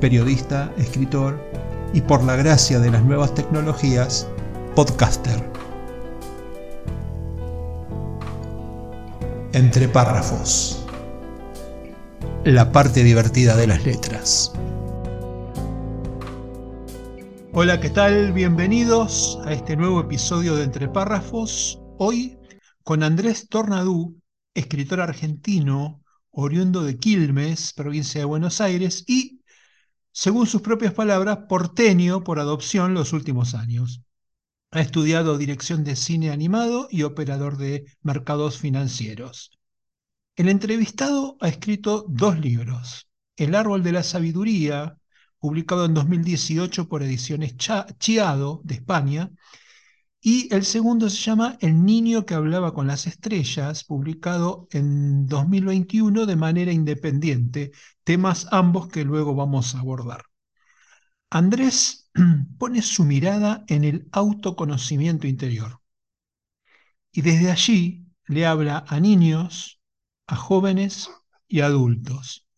periodista, escritor y por la gracia de las nuevas tecnologías, podcaster. Entre párrafos. La parte divertida de las letras. Hola, ¿qué tal? Bienvenidos a este nuevo episodio de Entre párrafos. Hoy con Andrés Tornadú, escritor argentino, oriundo de Quilmes, provincia de Buenos Aires, y, según sus propias palabras, porteño por adopción los últimos años. Ha estudiado dirección de cine animado y operador de mercados financieros. El entrevistado ha escrito dos libros, El árbol de la sabiduría, publicado en 2018 por Ediciones Chiado de España, y el segundo se llama El niño que hablaba con las estrellas, publicado en 2021 de manera independiente, temas ambos que luego vamos a abordar. Andrés pone su mirada en el autoconocimiento interior y desde allí le habla a niños, a jóvenes y adultos.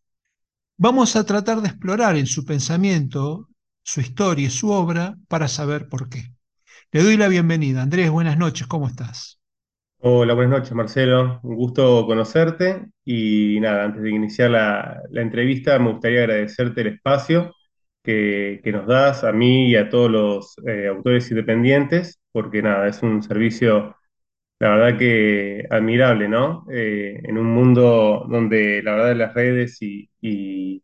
Vamos a tratar de explorar en su pensamiento, su historia y su obra para saber por qué. Le doy la bienvenida. Andrés, buenas noches, ¿cómo estás? Hola, buenas noches, Marcelo. Un gusto conocerte. Y nada, antes de iniciar la, entrevista, me gustaría agradecerte el espacio que, nos das a mí y a todos los eh, autores independientes, porque nada, es un servicio, la verdad que admirable, ¿no? Eh, en un mundo donde la verdad las redes y y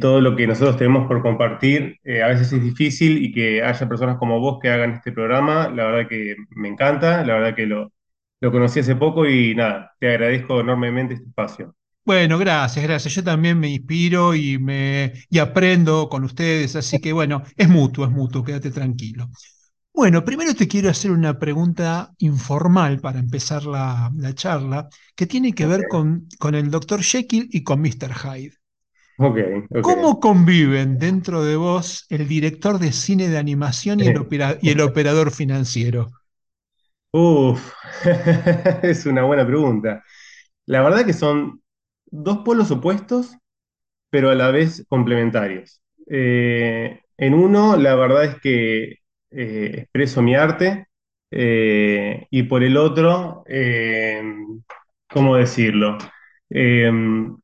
todo lo que nosotros tenemos por compartir eh, a veces es difícil y que haya personas como vos que hagan este programa, la verdad que me encanta, la verdad que lo, lo conocí hace poco y nada, te agradezco enormemente este espacio. Bueno, gracias, gracias. Yo también me inspiro y, me, y aprendo con ustedes, así que bueno, es mutuo, es mutuo, quédate tranquilo. Bueno, primero te quiero hacer una pregunta informal para empezar la, charla, que tiene que ver con, con el Dr. Jekyll y con Mr. Hyde. ¿Cómo conviven dentro de vos el director de cine de animación y el, y el operador financiero? Uf, es una buena pregunta. La verdad que son dos polos opuestos, pero a la vez complementarios. Eh, en uno, la verdad es que eh, expreso mi arte, eh, y por el otro, ¿cómo decirlo? Eh,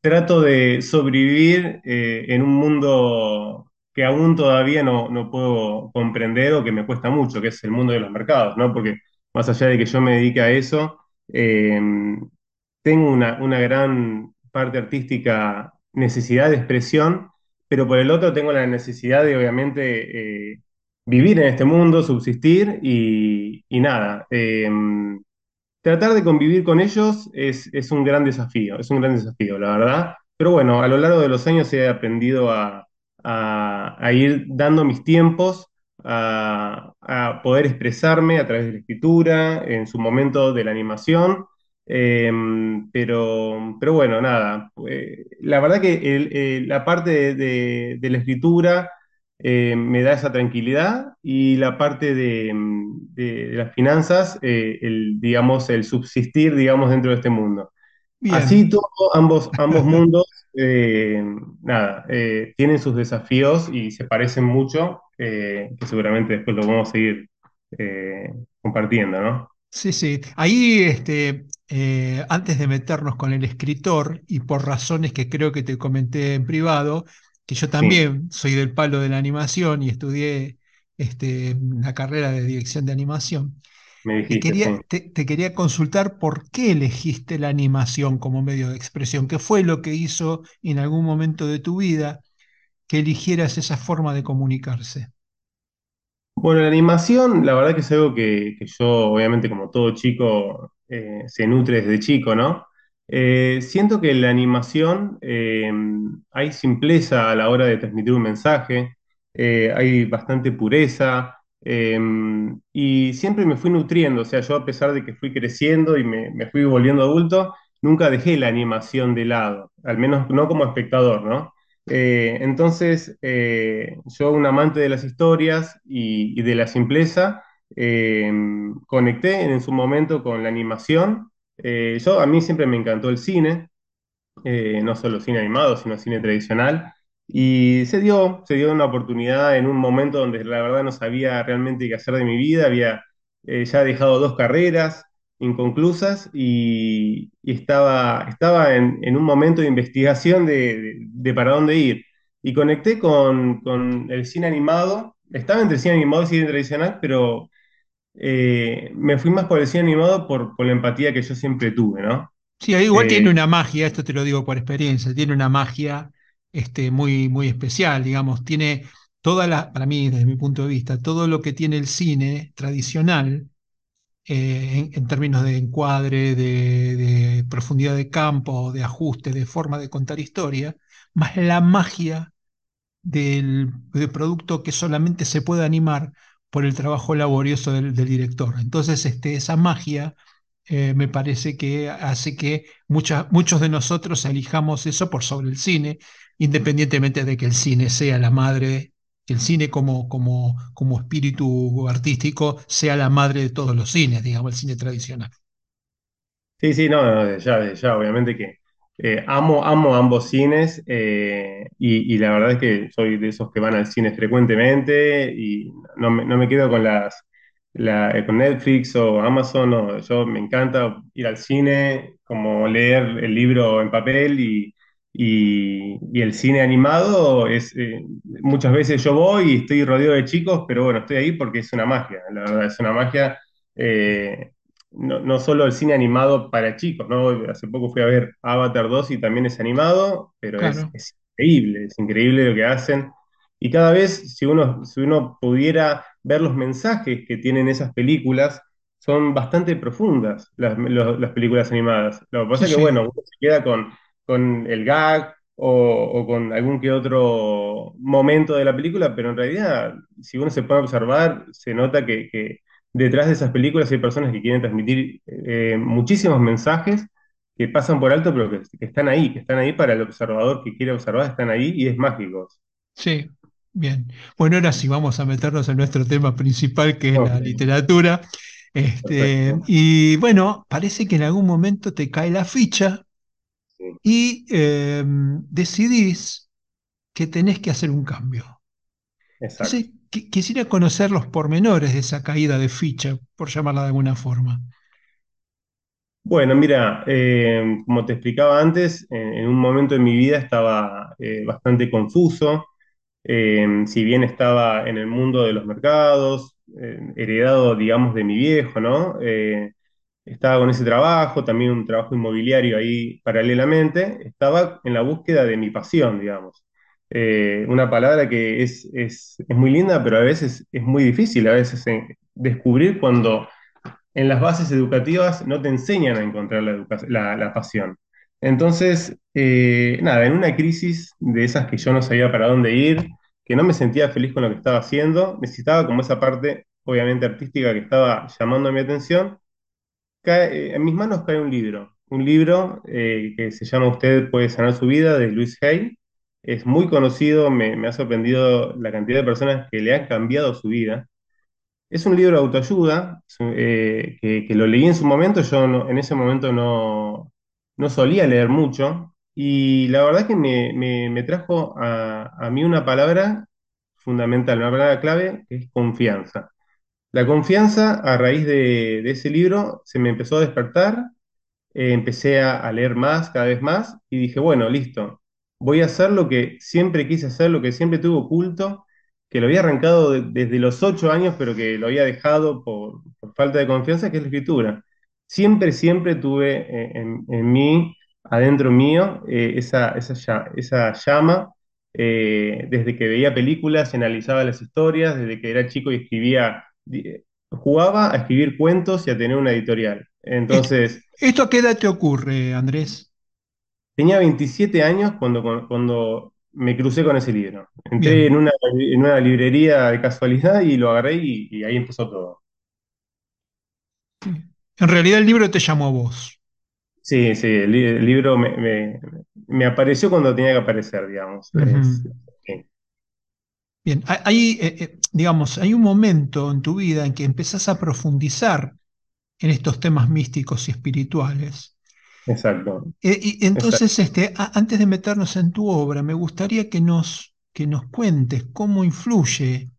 trato de sobrevivir eh, en un mundo que aún todavía no, no, puedo comprender o que me cuesta mucho, que es el mundo de los mercados, ¿no? Porque más allá de que yo me dedique a eso, eh, tengo una, una, gran parte artística, necesidad de expresión, pero por el otro tengo la necesidad de, obviamente, vivir en este mundo, subsistir y, y nada tratar de convivir con ellos es, un gran desafío, es un gran desafío, la verdad. Pero bueno, a lo largo de los años he aprendido a, ir dando mis tiempos, a, poder expresarme a través de la escritura, en su momento de la animación. Em, pero, pero bueno, nada, eh, la verdad que eh, la parte de la escritura eh, me da esa tranquilidad y la parte de, las finanzas, eh, el, digamos, el subsistir, digamos, dentro de este mundo. Así todo, ambos, ambos mundos, eh, nada, tienen sus desafíos y se parecen mucho, que seguramente después lo vamos a seguir compartiendo, ¿no? Sí, sí. Ahí, este, antes de meternos con el escritor, y por razones que creo que te comenté en privado, que yo también soy del palo de la animación y estudié este, la carrera de dirección de animación. te, quería, te, quería consultar por qué elegiste la animación como medio de expresión, qué fue lo que hizo en algún momento de tu vida que eligieras esa forma de comunicarse. Bueno, la animación, la verdad que es algo que, yo, obviamente, como todo chico, eh, se nutre desde chico, ¿no? Eh, siento que en la animación eh, hay simpleza a la hora de transmitir un mensaje, eh, hay bastante pureza y siempre me fui nutriendo, o sea, yo a pesar de que fui creciendo y me, fui volviendo adulto, nunca dejé la animación de lado, al menos no como espectador, ¿no? Entonces, yo un amante de las historias y, y de la simpleza, conecté en su momento con la animación eh, yo, a mí siempre me encantó el cine, eh, no solo cine animado, sino cine tradicional, y se dio, se dio una oportunidad en un momento donde la verdad no sabía realmente qué hacer de mi vida, había eh, ya dejado dos carreras inconclusas y, estaba, estaba en, un momento de investigación de, de- de para dónde ir. Y conecté con, con el cine animado, estaba entre cine animado y cine tradicional, pero eh, me fui más por el cine animado por, por la empatía que yo siempre tuve, ¿no? Sí, igual tiene Eh, una magia, esto te lo digo por experiencia, tiene una magia este, muy, muy especial, digamos, tiene toda la, para mí, desde mi punto de vista, todo lo que tiene el cine tradicional, eh, en, en términos de encuadre, de, de profundidad de campo, de ajuste, de forma de contar historia, más la magia del, del producto que solamente se puede animar por el trabajo laborioso del, director. Entonces, este, esa magia eh, me parece que hace que mucha- muchos de nosotros elijamos eso por sobre el cine, independientemente de que el cine sea la madre, que el cine como, como, como espíritu artístico sea la madre de todos los cines, digamos, el cine tradicional. Sí, sí, no, ya, ya, obviamente que eh, amo, amo ambos cines eh, y, la verdad es que soy de esos que van al cine frecuentemente y no me, no me quedo con las la- eh, con Netflix o Amazon, no, yo me encanta ir al cine, como leer el libro en papel y, y- el cine animado es muchas veces yo voy y estoy rodeado de chicos, pero bueno, estoy ahí porque es una magia, la verdad, es una magia. No, no solo el cine animado para chicos, ¿no? Hace poco fui a ver Avatar 2 y también es animado, pero es, Claro, es increíble, es increíble lo que hacen. Y cada vez, si uno, si uno pudiera ver los mensajes que tienen esas películas, son bastante profundas las, los- las películas animadas. Lo que pasa sí, es que, sí, bueno, uno se queda con, con el gag o, o con algún que otro momento de la película, pero en realidad, si uno se a observar, se nota que, que detrás de esas películas hay personas que quieren transmitir eh, muchísimos mensajes que pasan por alto, pero que, que están ahí, que están ahí para el observador que quiere observar, están ahí y es mágico. sí, bien. Bueno, ahora sí vamos a meternos en nuestro tema principal, que es la literatura. Este, perfecto. y bueno, parece que en algún momento te cae la ficha Sí, y eh, decidís que tenés que hacer un cambio. exacto. Entonces, qui- quisiera conocer los pormenores de esa caída de ficha, por llamarla de alguna forma. Bueno, mira, eh, como te explicaba antes, en, un momento de mi vida estaba eh, bastante confuso. Eh, si bien estaba en el mundo de los mercados, heredado, digamos, de mi viejo, ¿no? Estaba con ese trabajo, también un trabajo inmobiliario ahí paralelamente, estaba en la búsqueda de mi pasión, digamos. Eh, una palabra que es, es, es muy linda, pero a veces es muy difícil, a veces eh, descubrir cuando en las bases educativas no te enseñan a encontrar la, la, la pasión. Entonces, eh, nada, en una crisis de esas que yo no sabía para dónde ir, que no me sentía feliz con lo que estaba haciendo, necesitaba como esa parte, obviamente artística, que estaba llamando mi atención, cae- en mis manos cae un libro, un libro que se llama Usted puede sanar su vida, de Luis Hay. Es muy conocido, me, ha sorprendido la cantidad de personas que le han cambiado su vida. Es un libro de autoayuda eh, que, lo leí en su momento, yo no- en ese momento no, no solía leer mucho y la verdad que me, me- trajo a, a mí una palabra fundamental, una palabra clave, que es confianza. La confianza a raíz de, de ese libro se me empezó a despertar eh, empecé a leer más, cada vez más, y dije, bueno, listo, voy a hacer lo que siempre quise hacer, lo que siempre tuve oculto, que lo había arrancado de- desde los ocho años, pero que lo había dejado por, por falta de confianza, que es la escritura. Siempre, siempre tuve eh, en, en mí, adentro mío, eh, esa, esa, lla- esa llama. eh, desde que veía películas y analizaba las historias, desde que era chico y escribía, jugaba a escribir cuentos y a tener una editorial. Entonces, ¿Esto a qué edad te ocurre, Andrés? Tenía 27 años cuando, cuando me crucé con ese libro. Entré en una, en una librería de casualidad y lo agarré y, y ahí empezó todo. En realidad el libro te llamó a vos. Sí, sí, el, li- el libro me, me- me apareció cuando tenía que aparecer, digamos. Es- Ujú. sí, Bien, hay, hay, eh, eh, digamos, hay un momento en tu vida en que empezás a profundizar en estos temas místicos y espirituales. Exacto, y exacto. entonces, este, a- antes de meternos en tu obra, me gustaría que nos, que nos cuentes cómo influye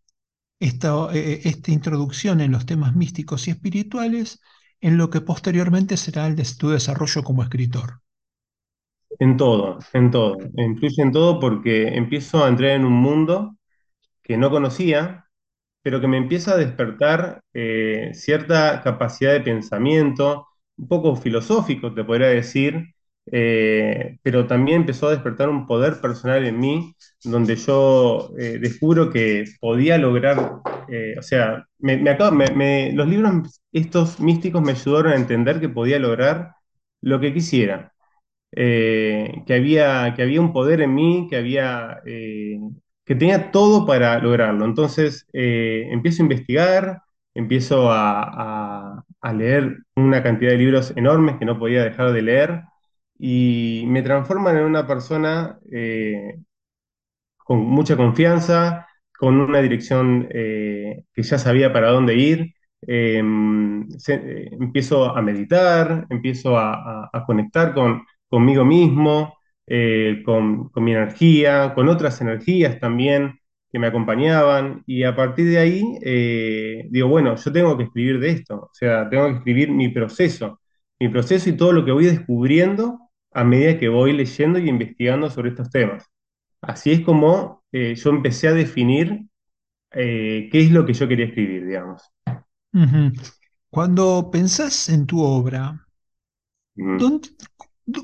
esta, eh, esta introducción en los temas místicos y espirituales en lo que posteriormente será el de tu desarrollo como escritor. En todo, en todo. Influye en todo porque empiezo a entrar en un mundo que no conocía, pero que me empieza a despertar eh, cierta capacidad de pensamiento, un poco filosófico, te podría decir, eh, pero también empezó a despertar un poder personal en mí, donde yo eh, descubro que podía lograr, eh, o sea, me, acabo- me- me- los libros estos místicos me ayudaron a entender que podía lograr lo que quisiera eh, que había, que había un poder en mí, que había, que tenía todo para lograrlo. Entonces empiezo a investigar, empiezo a- a leer una cantidad de libros enormes que no podía dejar de leer y me transforman en una persona eh, con mucha confianza, con una dirección eh, que ya sabía para dónde ir. Se- eh, empiezo a meditar, empiezo a, a- conectar con, conmigo mismo, con, con mi energía, con otras energías también que me acompañaban. Y a partir de ahí, eh, digo, bueno, yo tengo que escribir de esto, o sea, tengo que escribir mi proceso, mi proceso y todo lo que voy descubriendo a medida que voy leyendo y investigando sobre estos temas. Así es como eh, yo empecé a definir eh, qué es lo que yo quería escribir, digamos. Cuando pensás en tu obra, Mm. ¿dónde,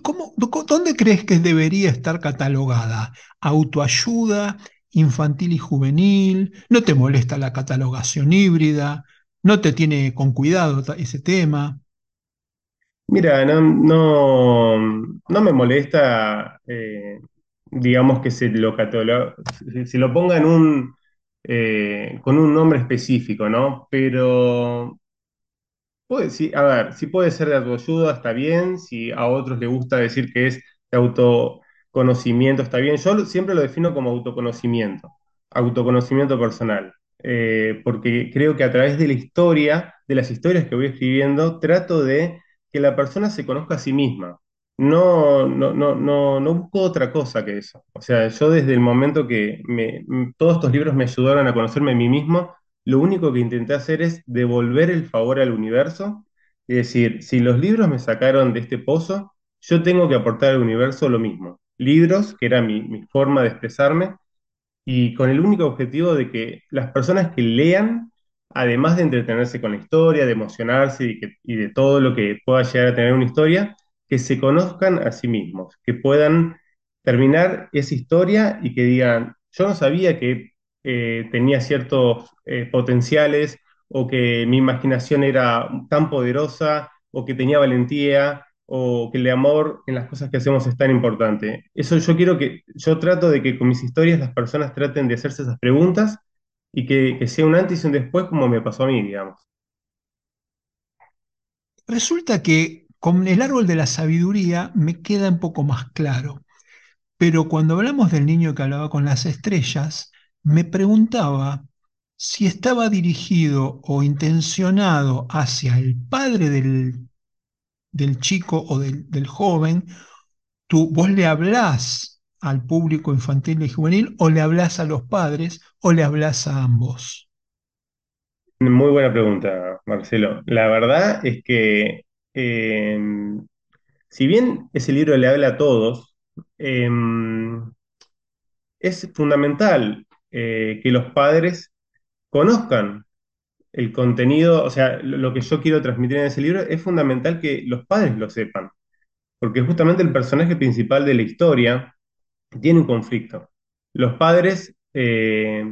cómo- dónde crees que debería estar catalogada? ¿Autoayuda, infantil y juvenil? ¿No te molesta la catalogación híbrida? ¿No te tiene con cuidado ese tema? Mira, no, no, me molesta, eh, digamos, que se lo se, lo ponga en un, eh, con un nombre específico, ¿no? Pero Puede, sí, a ver, si puede ser de autoayuda, está bien. Si a otros les gusta decir que es de autoconocimiento, está bien. Yo siempre lo defino como autoconocimiento, autoconocimiento personal. Eh, porque creo que a través de la historia, de las historias que voy escribiendo, trato de que la persona se conozca a sí misma. No, no, no, no, no busco otra cosa que eso. O sea, yo desde el momento que todos estos libros me ayudaron a conocerme a mí mismo, lo único que intenté hacer es devolver el favor al universo y decir, si los libros me sacaron de este pozo, yo tengo que aportar al universo lo mismo. Libros, que era mi, forma de expresarme, y con el único objetivo de que las personas que lean, además de entretenerse con la historia, de emocionarse y de todo lo que pueda llegar a tener una historia, que se conozcan a sí mismos, que puedan terminar esa historia y que digan, yo no sabía que eh, tenía ciertos eh, potenciales o que mi imaginación era tan poderosa o que tenía valentía o que el amor en las cosas que hacemos es tan importante. Eso yo quiero que, yo trato de que con mis historias las personas traten de hacerse esas preguntas y que, sea un antes y un después como me pasó a mí, digamos. Resulta que con el árbol de la sabiduría me queda un poco más claro, pero cuando hablamos del niño que hablaba con las estrellas, me preguntaba si estaba dirigido o intencionado hacia el padre del, del chico o del, del joven. ¿Tú, vos le hablás al público infantil y juvenil o le hablás a los padres o le hablás a ambos? Muy buena pregunta, Marcelo. La verdad es que eh, si bien ese libro le habla a todos, eh, es fundamental eh, que los padres conozcan el contenido, o sea, lo que yo quiero transmitir en ese libro, es fundamental que los padres lo sepan, porque justamente el personaje principal de la historia tiene un conflicto. Los padres, eh,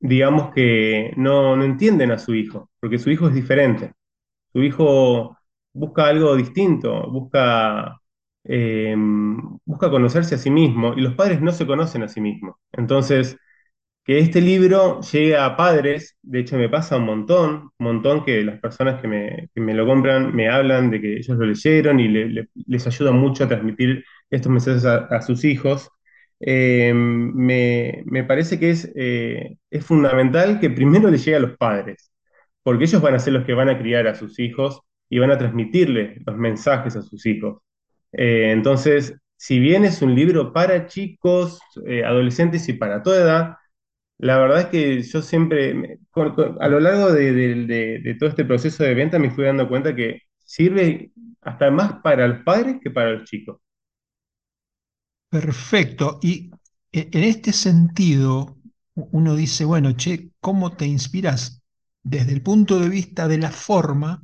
digamos que no, no entienden a su hijo, porque su hijo es diferente. Su hijo busca algo distinto, busca, eh, busca conocerse a sí mismo y los padres no se conocen a sí mismos. Entonces, que este libro llegue a padres, de hecho me pasa un montón, un montón que las personas que me, que me lo compran me hablan de que ellos lo leyeron y le- le- les ayuda mucho a transmitir estos mensajes a, a sus hijos. Eh, me, me parece que es, eh, es fundamental que primero le llegue a los padres, porque ellos van a ser los que van a criar a sus hijos y van a transmitirle los mensajes a sus hijos. Eh, entonces, si bien es un libro para chicos, eh, adolescentes y para toda edad, la verdad es que yo siempre, a lo largo de, todo este proceso de venta, me fui dando cuenta que sirve hasta más para los padres que para los chicos. Perfecto. Y e- en este sentido, uno dice, bueno, che, ¿cómo te inspiras? Desde el punto de vista de la forma,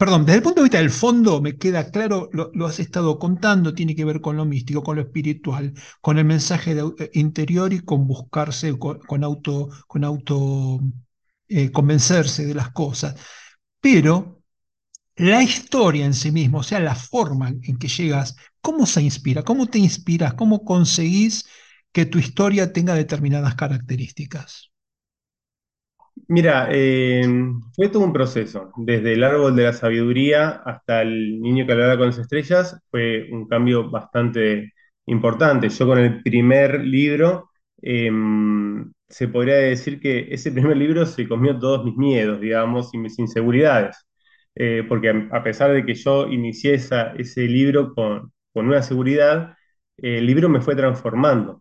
perdón, desde el punto de vista del fondo, me queda claro, lo, has estado contando, tiene que ver con lo místico, con lo espiritual, con el mensaje de eh, interior y con buscarse, con, con auto, con auto, eh, convencerse de las cosas. Pero la historia en sí misma, o sea, la forma en que llegas, ¿cómo se inspira? ¿Cómo te inspiras? ¿Cómo conseguís que tu historia tenga determinadas características? Mira, eh, fue todo un proceso. Desde el árbol de la sabiduría hasta el niño que hablaba con las estrellas, fue un cambio bastante importante. Yo con el primer libro, eh, se podría decir que ese primer libro se comió todos mis miedos, digamos, y mis inseguridades. Eh, porque a, pesar de que yo inicié ese libro con, una seguridad, el libro me fue transformando.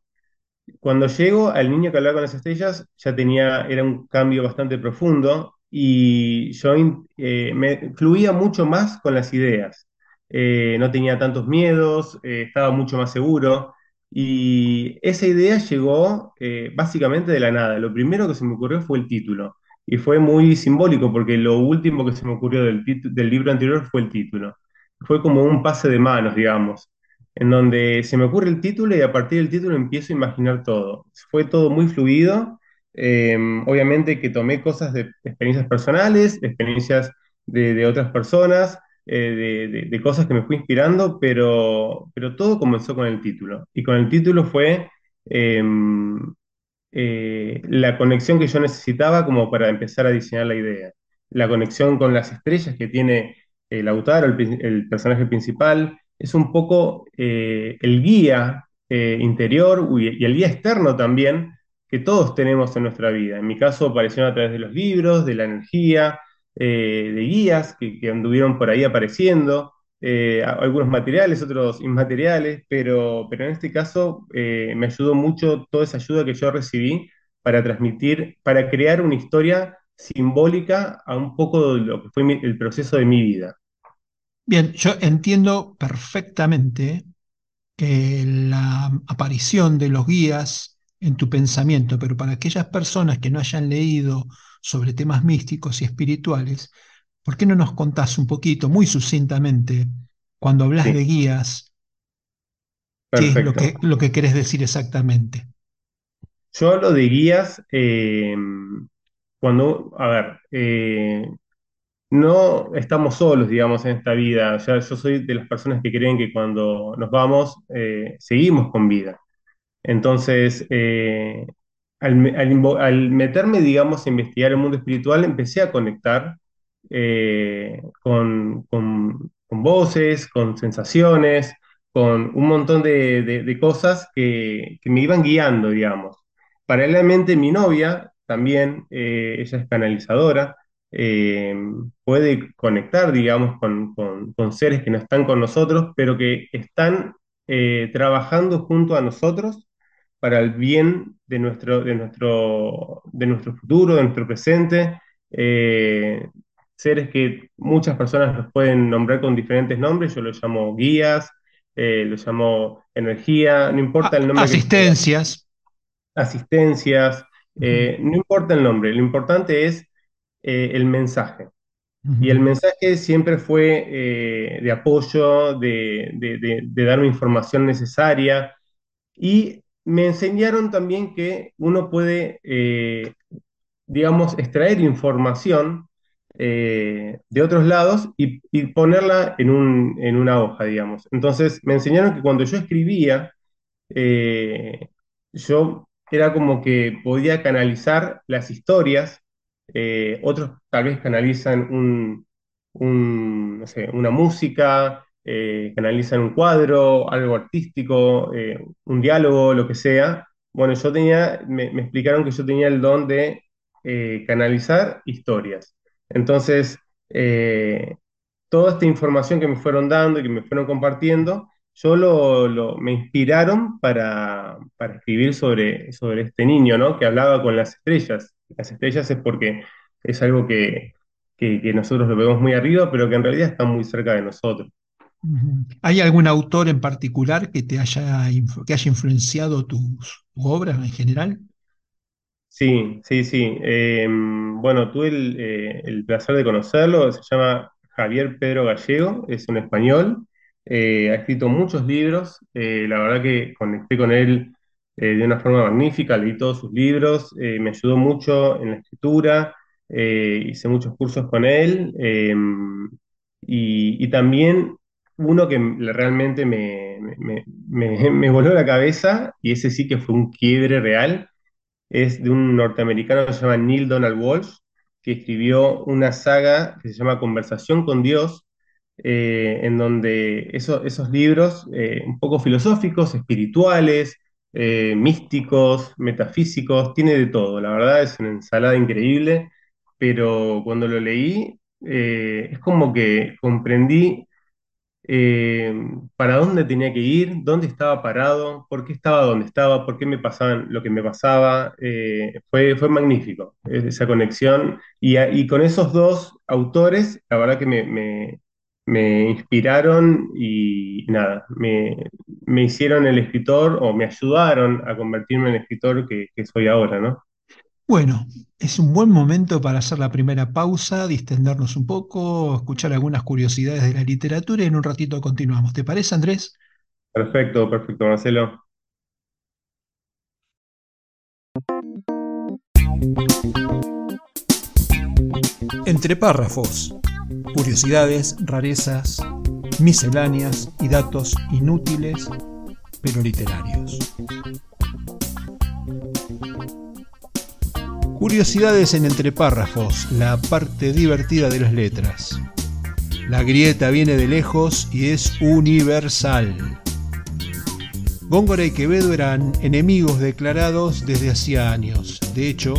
Cuando llego al niño que hablaba con las estrellas, ya tenía, era un cambio bastante profundo y yo eh, me fluía mucho más con las ideas. Eh, no tenía tantos miedos, eh, estaba mucho más seguro y esa idea llegó básicamente de la nada. Lo primero que se me ocurrió fue el título y fue muy simbólico porque lo último que se me ocurrió del, del libro anterior fue el título. Fue como un pase de manos, digamos en donde se me ocurre el título y a partir del título empiezo a imaginar todo. Fue todo muy fluido. eh, obviamente que tomé cosas de experiencias personales, experiencias de, de otras personas, eh, de, de- de cosas que me fui inspirando, pero, pero todo comenzó con el título. Y con el título fue eh, eh, la conexión que yo necesitaba como para empezar a diseñar la idea. La conexión con las estrellas que tiene el autor, el, el personaje principal, es un poco eh, el guía eh, interior y, el guía externo también que todos tenemos en nuestra vida. En mi caso aparecieron a través de los libros, de la energía, eh, de guías que, anduvieron por ahí apareciendo algunos materiales, otros inmateriales, pero, pero en este caso me ayudó mucho toda esa ayuda que yo recibí para transmitir, para crear una historia simbólica a un poco de lo que fue el proceso de mi vida. Bien, yo entiendo perfectamente que la aparición de los guías en tu pensamiento, pero para aquellas personas que no hayan leído sobre temas místicos y espirituales, ¿por qué no nos contás un poquito, muy sucintamente, cuando hablas Sí, de guías, qué es lo perfecto. que, lo que querés decir exactamente? Yo hablo de guías eh, cuando, a ver, eh, no estamos solos, digamos, en esta vida. Ya yo soy de las personas que creen que cuando nos vamos, eh, seguimos con vida. Entonces, eh, al, al meterme, digamos, a investigar el mundo espiritual, empecé a conectar eh, con, con- voces, con sensaciones, con un montón de, de- de cosas que, que me iban guiando, digamos. Paralelamente, mi novia también, ella es canalizadora, eh, puede conectar, digamos, con, con con seres que no están con nosotros, pero que están eh, trabajando junto a nosotros para el bien de nuestro, de nuestro, de nuestro futuro, de nuestro presente. eh, seres que muchas personas los pueden nombrar con diferentes nombres, yo los llamo guías, los llamo energía, no importa el nombre que asistencias. asistencias, Ujú, eh, no importa el nombre, lo importante es eh, el mensaje. Y el mensaje siempre fue eh, de apoyo, de, de, de, de darme información necesaria, y me enseñaron también que uno puede, eh, digamos, extraer información eh, de otros lados y, y ponerla en, un, en una hoja, digamos. Entonces me enseñaron que cuando yo escribía, yo era como que podía canalizar las historias, eh, otros tal vez canalizan un, un, no sé, una música, eh, canalizan un cuadro, algo artístico, eh, un diálogo, lo que sea. Bueno, yo tenía, me, me explicaron que yo tenía el don de eh, canalizar historias. Entonces, eh, toda esta información que me fueron dando y que me fueron compartiendo, yo lo, lo- me inspiraron para, para escribir sobre, sobre este niño, ¿no? Que hablaba con las estrellas. Las estrellas es porque es algo que, que, que nosotros lo vemos muy arriba, pero que en realidad está muy cerca de nosotros. ¿Hay algún autor en particular que te haya, que haya influenciado tus, tu obra en general? Sí, sí, sí. Eh, bueno, tuve el, eh, el placer de conocerlo. Se llama Javier Pedro Gallego, es un español. Eh, ha escrito muchos libros. Eh, la verdad que conecté con él eh, de una forma magnífica. Leí todos sus libros. eh, me ayudó mucho en la escritura. eh, hice muchos cursos con él. eh, y, también uno que realmente me, me, me, me voló la cabeza, y ese sí que fue un quiebre real es de un norteamericano que se llama Neil Donald Walsh, que escribió una saga que se llama Conversación con Dios, eh, en donde eso- esos libros, eh, un poco filosóficos, espirituales, eh, místicos, metafísicos, tiene de todo. La verdad es una ensalada increíble, pero cuando lo leí, eh, es como que comprendí eh, para dónde tenía que ir, dónde estaba parado, por qué estaba donde estaba, por qué me pasaban lo que me pasaba. fue, fue magnífico esa conexión. Y, con esos dos autores, la verdad que me- me inspiraron y nada, me, me hicieron el escritor o me ayudaron a convertirme en el escritor que, que soy ahora, ¿no? Bueno, es un buen momento para hacer la primera pausa, distendernos un poco, escuchar algunas curiosidades de la literatura y en un ratito continuamos. ¿Te parece, Andrés? Perfecto, perfecto, Marcelo. Entre párrafos, curiosidades, rarezas, misceláneas y datos inútiles pero literarios. Curiosidades en entre párrafos, la parte divertida de las letras. La grieta viene de lejos y es universal. Góngora y Quevedo eran enemigos declarados desde hacía años. De hecho,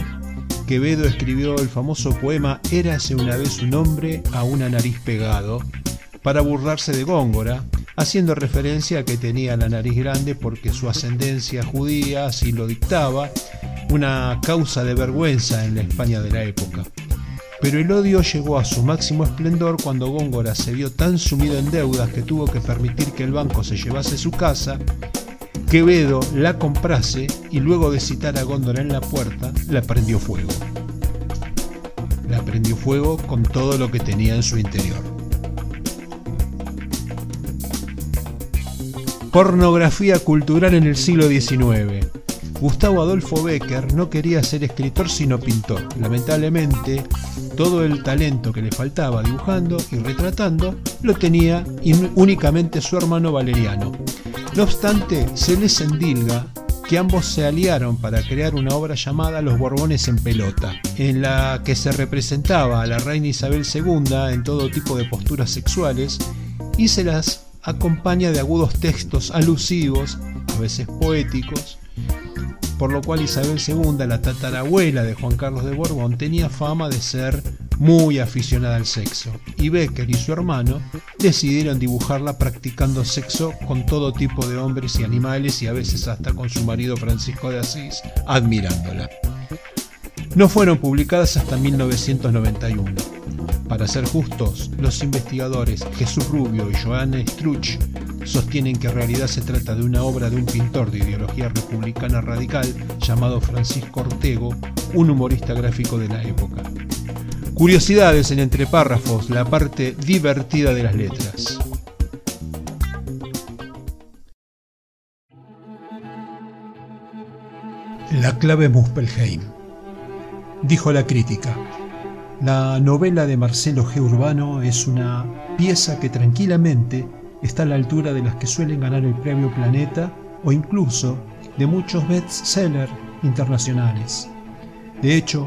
Quevedo escribió el famoso poema Érase una vez un hombre a una nariz pegado para burlarse de Góngora, haciendo referencia a que tenía la nariz grande porque su ascendencia judía así lo dictaba, una causa de vergüenza en la España de la época. Pero el odio llegó a su máximo esplendor cuando Góngora se vio tan sumido en deudas que tuvo que permitir que el banco se llevase su casa, Quevedo la comprase y luego de citar a Góngora en la puerta, la prendió fuego. La prendió fuego con todo lo que tenía en su interior. Pornografía cultural en el siglo XIX. Gustavo Adolfo Becker no quería ser escritor sino pintor. Lamentablemente, todo el talento que le faltaba dibujando y retratando lo tenía únicamente su hermano Valeriano. No obstante, se les endilga que ambos se aliaron para crear una obra llamada Los Borbones en Pelota, en la que se representaba a la reina Isabel II en todo tipo de posturas sexuales y se las acompaña de agudos textos alusivos, a veces poéticos, por lo cual Isabel II, la tatarabuela de Juan Carlos de Borbón, tenía fama de ser muy aficionada al sexo, y Becker y su hermano decidieron dibujarla practicando sexo con todo tipo de hombres y animales y a veces hasta con su marido Francisco de Asís, admirándola. No fueron publicadas hasta 1991. Para ser justos, los investigadores Jesús Rubio y Joanne Struch sostienen que en realidad se trata de una obra de un pintor de ideología republicana radical llamado Francisco Ortego, un humorista gráfico de la época. Curiosidades en entre párrafos, la parte divertida de las letras. La clave Muspelheim. Dijo la crítica. La novela de Marcelo G. Urbano es una pieza que tranquilamente está a la altura de las que suelen ganar el premio Planeta o incluso de muchos bestsellers internacionales. De hecho,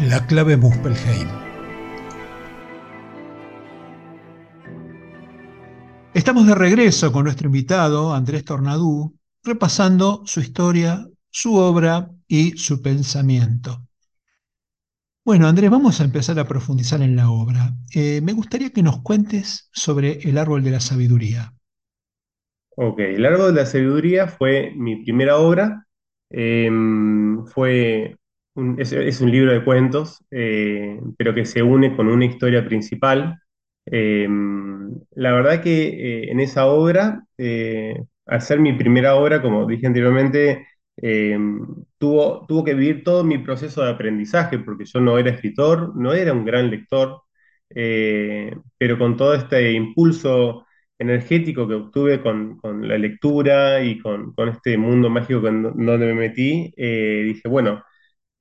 La clave Muspelheim. Estamos de regreso con nuestro invitado, Andrés Tornadú, repasando su historia, su obra y su pensamiento. Bueno, Andrés, vamos a empezar a profundizar en la obra. Eh, me gustaría que nos cuentes sobre el árbol de la sabiduría. Ok, el árbol de la sabiduría fue mi primera obra. Em, fue es, un libro de cuentos, eh, pero que se une con una historia principal. Eh, la verdad que eh, en esa obra, al ser mi primera obra, como dije anteriormente, tuvo, tuvo que vivir todo mi proceso de aprendizaje, porque yo no era escritor, no era un gran lector, pero con todo este impulso energético que obtuve con, la lectura y con, este mundo mágico donde me metí, dije, bueno,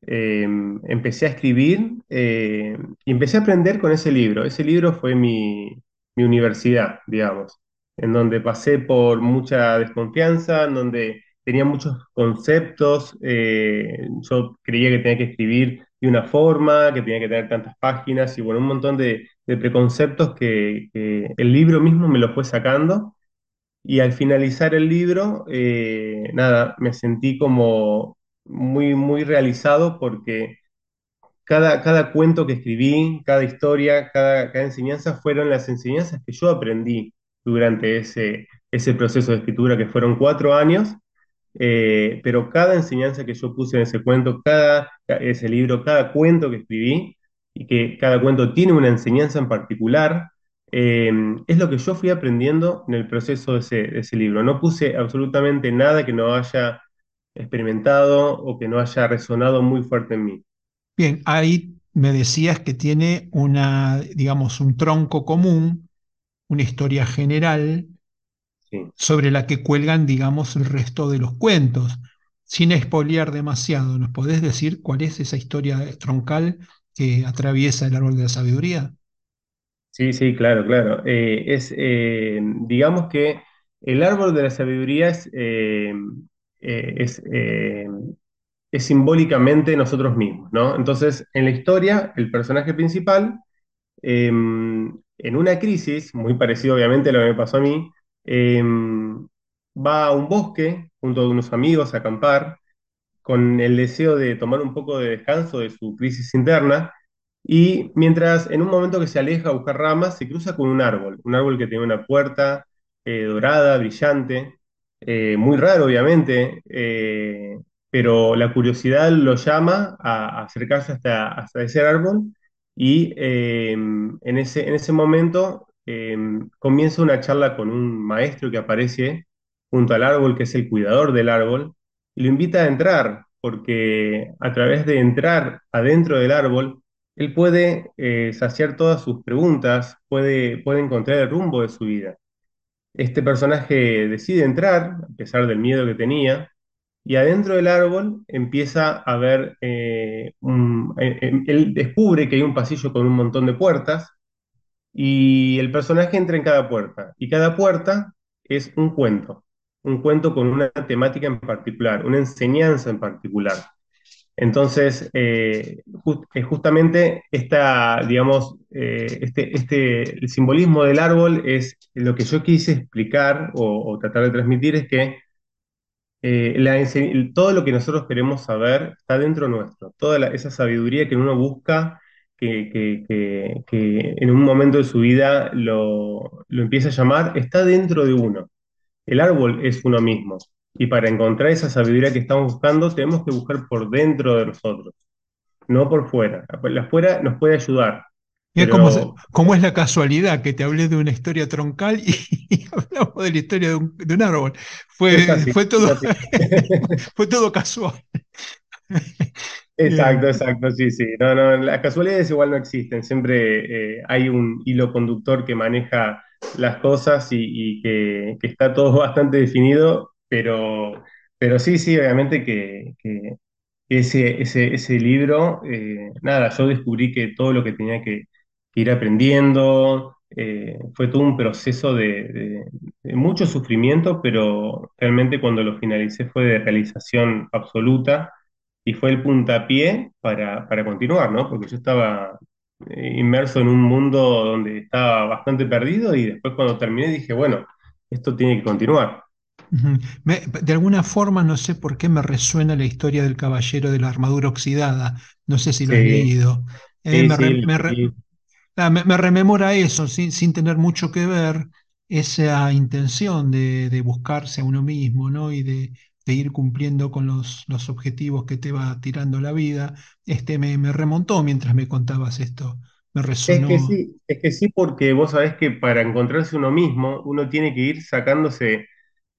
eh, empecé a escribir eh, y empecé a aprender con ese libro. Ese libro fue mi, universidad, digamos, en donde pasé por mucha desconfianza, en donde tenía muchos conceptos. Eh, yo creía que tenía que escribir de una forma, que tenía que tener tantas páginas y bueno, un montón de, preconceptos que, que, el libro mismo me lo fue sacando. Y al finalizar el libro, nada, me sentí como muy, muy realizado porque cada, cada cuento que escribí, cada historia, cada, cada enseñanza fueron las enseñanzas que yo aprendí durante ese, ese proceso de escritura, que fueron cuatro años, eh, pero cada enseñanza que yo puse en ese cuento, cada ese libro, cada cuento que escribí, y que cada cuento tiene una enseñanza en particular, eh, es lo que yo fui aprendiendo en el proceso de ese, de ese libro. No puse absolutamente nada que no haya experimentado o que no haya resonado muy fuerte en mí. Bien, ahí me decías que tiene una, digamos, un tronco común, una historia general sobre la que cuelgan, digamos, el resto de los cuentos. Sin espolear demasiado, ¿nos podés decir cuál es esa historia troncal que atraviesa el árbol de la sabiduría? Sí, sí, claro, claro. Eh, es, eh, digamos que el árbol de la sabiduría es, eh, eh, es, eh, es, simbólicamente nosotros mismos, ¿no? Entonces, en la historia, el personaje principal, em, en una crisis, muy parecido obviamente a lo que me pasó a mí, em, va a un bosque junto a unos amigos a acampar, con el deseo de tomar un poco de descanso de su crisis interna, y mientras en un momento que se aleja a buscar ramas, se cruza con un árbol, un árbol que tiene una puerta eh, dorada, brillante, eh, muy raro obviamente, eh, pero la curiosidad lo llama a, acercarse hasta, hasta, ese árbol y eh, en, ese, en ese momento comienza una charla con un maestro que aparece junto al árbol, que es el cuidador del árbol, y lo invita a entrar, porque a través de entrar adentro del árbol, él puede saciar todas sus preguntas, puede, puede encontrar el rumbo de su vida. Este personaje decide entrar, a pesar del miedo que tenía, y adentro del árbol empieza a ver, eh, eh, eh, él descubre que hay un pasillo con un montón de puertas, y el personaje entra en cada puerta, y cada puerta es un cuento, un cuento con una temática en particular, una enseñanza en particular. Entonces, eh, eh, justamente esta, digamos, eh, este, este, el simbolismo del árbol es lo que yo quise explicar o, tratar de transmitir es que todo lo que nosotros queremos saber está dentro nuestro, toda esa sabiduría que uno busca, que, que- que- que en un momento de su vida lo, lo empieza a llamar, está dentro de uno. El árbol es uno mismo. Y para encontrar esa sabiduría que estamos buscando, tenemos que buscar por dentro de nosotros, no por fuera. La afuera nos puede ayudar, Mira cómo, pero cómo es la casualidad que te hablé de una historia troncal y, y hablamos de la historia de un, de un árbol. Fue, así, fue todo, fue todo casual. Exacto, Bien. exacto, sí, sí. No, no, las casualidades igual no existen. Siempre eh, hay un hilo conductor que maneja las cosas y, y que, que está todo bastante definido, pero, pero sí, sí, obviamente que, ese, ese, ese libro, eh, nada, yo descubrí que todo lo que tenía que, ir aprendiendo, eh, fue todo un proceso de, de- de mucho sufrimiento, pero realmente cuando lo finalicé fue de realización absoluta y fue el puntapié para, para continuar, ¿no? Porque yo estaba eh, inmerso en un mundo donde estaba bastante perdido y después cuando terminé dije, bueno, esto tiene que continuar. Me- de alguna forma, no sé por qué me resuena la historia del caballero de la armadura oxidada. No sé si lo has Sí, leído. Eh, sí, me, re- sí, lo me re- leí. ah, me- me rememora eso, sin, sin tener mucho que ver, esa intención de, de buscarse a uno mismo, ¿no? Y de, de ir cumpliendo con los, los objetivos que te va tirando la vida. Este, me, me remontó mientras me contabas esto. Me Es que resonó. sí, es que sí, porque vos sabés que para encontrarse uno mismo, uno tiene que ir sacándose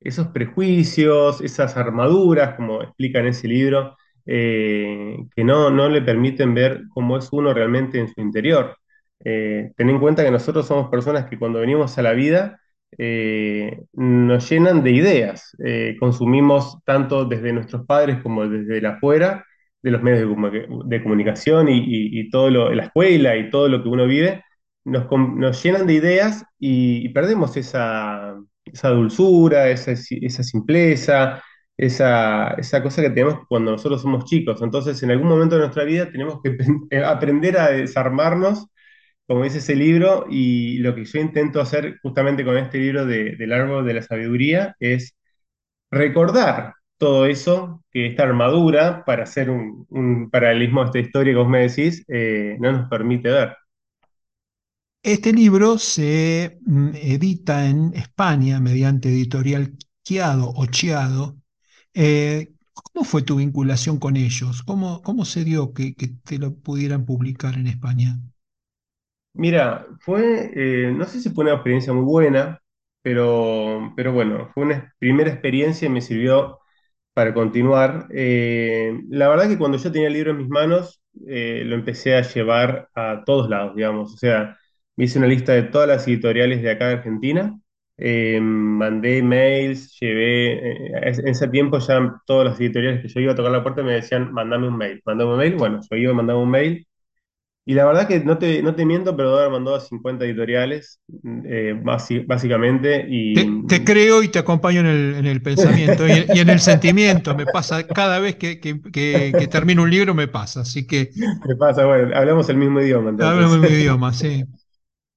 esos prejuicios, esas armaduras, como explica en ese libro, eh, que no, no le permiten ver cómo es uno realmente en su interior. Eh, ten en cuenta que nosotros somos personas que cuando venimos a la vida eh, nos llenan de ideas, Eh, consumimos tanto desde nuestros padres como desde el afuera de los medios de, comu- de comunicación y, y- y todo lo, la escuela y todo lo que uno vive, nos, nos llenan de ideas y perdemos esa, esa dulzura, esa, esa simpleza, esa, esa cosa que tenemos cuando nosotros somos chicos. Entonces, en algún momento de nuestra vida tenemos que pen- aprender a desarmarnos, como dice ese libro, y lo que yo intento hacer justamente con este libro de- del árbol de la sabiduría es recordar todo eso, que esta armadura, para hacer un, un paralelismo a esta historia que vos me decís, eh, no nos permite ver. Este libro se mm, edita en España mediante editorial Chiado o Chiado. Eh, ¿cómo fue tu vinculación con ellos? ¿Cómo, cómo se dio que, que te lo pudieran publicar en España? Mira, fue, eh, no sé si fue una experiencia muy buena, pero, pero bueno, fue una primera experiencia y me sirvió para continuar. Eh, la verdad que cuando yo tenía el libro en mis manos, lo empecé a llevar a todos lados, digamos. O sea, me hice una lista de todas las editoriales de acá de Argentina, eh, mandé mails, llevé, eh, en ese tiempo ya todas las editoriales que yo iba a tocar la puerta me decían, mandame un mail, mandame un mail. Bueno, yo iba y mandaba un mail. Y la verdad que no te, no te miento, pero haber mandado a 50 editoriales, eh, básicamente, y Te, te creo y te acompaño en el, en el pensamiento y, y en el sentimiento. Me pasa cada vez que, que- que- que termino un libro, me pasa. Así que ¿qué pasa? Bueno, hablamos el mismo idioma entonces. mi idioma, sí.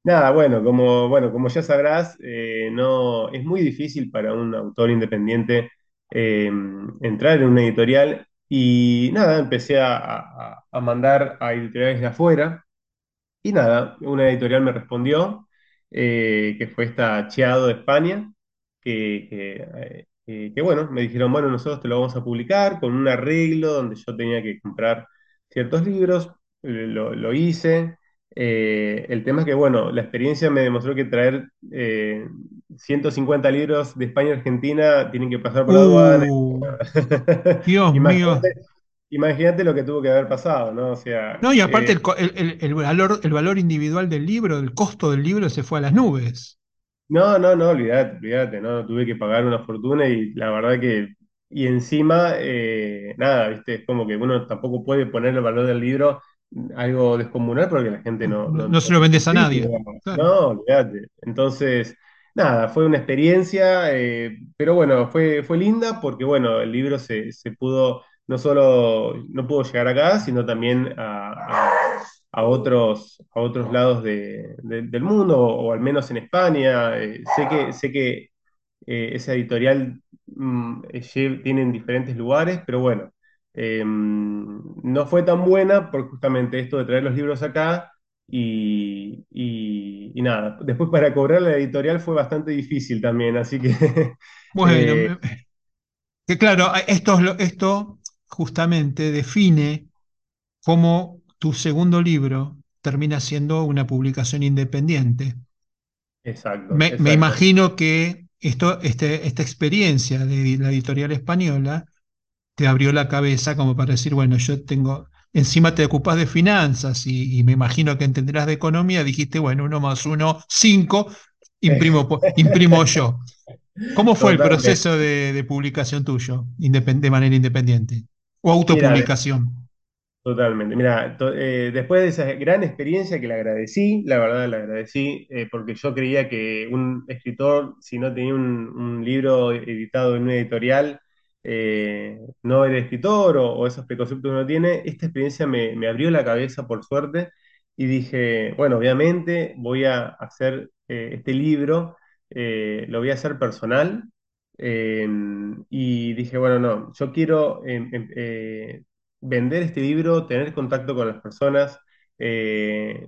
Nada, bueno, como, bueno, como ya sabrás, eh, no, es muy difícil para un autor independiente eh, entrar en una editorial. Y nada, empecé a, a- mandar a editoriales de afuera. Y nada, una editorial me respondió, eh, que fue esta Chiado de España, que, que, bueno, me dijeron, bueno, nosotros te lo vamos a publicar con un arreglo donde yo tenía que comprar ciertos libros, lo, lo hice. Eh, el tema es que, bueno, la experiencia me demostró que traer eh, 150 libros de España a Argentina tienen que pasar por la aduana. Uh, Dios mío. Imagínate, imagínate lo que tuvo que haber pasado, ¿no? O sea, No, y aparte eh, el, el- el- valor, el valor individual del libro, el costo del libro se fue a las nubes. No, no, no, olvídate, olvídate, no, tuve que pagar una fortuna y la verdad que, y encima, eh, nada, viste, es como que uno tampoco puede poner el valor del libro algo descomunal porque la gente no, No, se lo vendes a nadie. Claro. No, olvídate. Entonces, nada, fue una experiencia, eh, pero bueno, fue, fue linda porque, bueno, el libro se, se pudo no solo no pudo llegar acá, sino también a, a- a otros, a otros lados de- de- del mundo, o, al menos en España. Eh, sé que, sé que eh, esa editorial mm, tiene en diferentes lugares, pero bueno, eh, no fue tan buena por justamente esto de traer los libros acá. Y, y- y nada, después para cobrar la editorial fue bastante difícil también, así que Bueno, eh, me- que claro, esto, esto justamente define cómo tu segundo libro termina siendo una publicación independiente. exacto, Me, me exacto. imagino que esto, este- esta experiencia de la editorial española te abrió la cabeza como para decir, bueno, yo tengo, encima te ocupas de finanzas y, y me imagino que entenderás de economía, dijiste, bueno, uno más uno, cinco, imprimo, imprimo yo. ¿Cómo fue el proceso de, de publicación tuyo, de manera independiente? ¿O Mira, autopublicación? Totalmente. Mira, to- eh, después de esa gran experiencia que le agradecí, la verdad le agradecí, eh, porque yo creía que un escritor, si no tenía un, un libro editado en una editorial, eh, no era escritor o, esos preconceptos que uno tiene. Esta experiencia me, abrió la cabeza por suerte y dije, bueno, obviamente voy a hacer eh, este libro, eh, lo voy a hacer personal. eh, y dije, bueno, no, yo quiero em, em, vender este libro, tener contacto con las personas.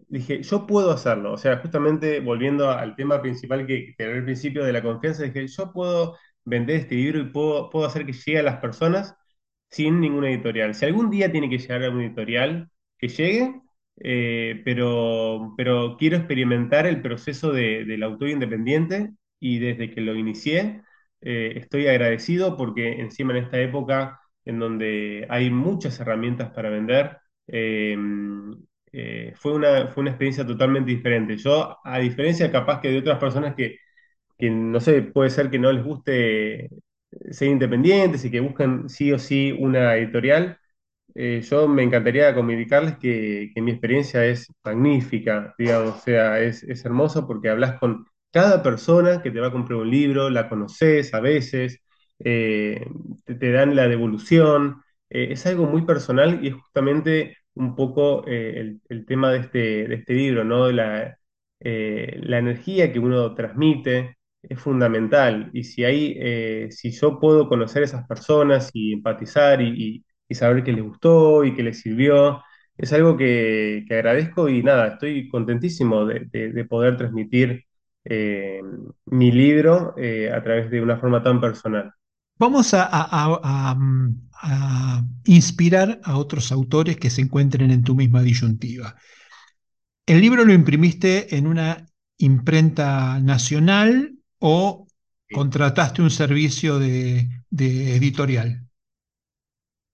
dije, yo puedo hacerlo. O sea, justamente volviendo al tema principal que, que era al principio de la confianza, dije, yo puedo vender este libro y puedo, puedo hacer que llegue a las personas sin ninguna editorial. Si algún día tiene que llegar a una editorial, que llegue, eh, pero, pero quiero experimentar el proceso de- del autor independiente y desde que lo inicié, eh, estoy agradecido porque encima en esta época en donde hay muchas herramientas para vender. Eh, eh, fue una, fue una experiencia totalmente diferente. Yo, a diferencia capaz que de otras personas que, que, no sé, puede ser que no les guste ser independientes y que buscan sí o sí una editorial, eh, yo me encantaría comunicarles que, que mi experiencia es magnífica, digamos, o sea, es, es hermoso porque hablas con cada persona que te va a comprar un libro, la conoces a veces, eh, te, dan la devolución, eh, es algo muy personal y es justamente un poco eh, el, el tema de este, de este libro, ¿no? La, eh, la energía que uno transmite es fundamental y si eh, si yo puedo conocer a esas personas y empatizar y, y saber que les gustó y que les sirvió. Es algo que, que agradezco y nada, estoy contentísimo de, de- de poder transmitir eh, mi libro eh, a través de una forma tan personal. Vamos a, a- a- a inspirar a otros autores que se encuentren en tu misma disyuntiva. ¿El libro lo imprimiste en una imprenta nacional o contrataste un servicio de, de editorial?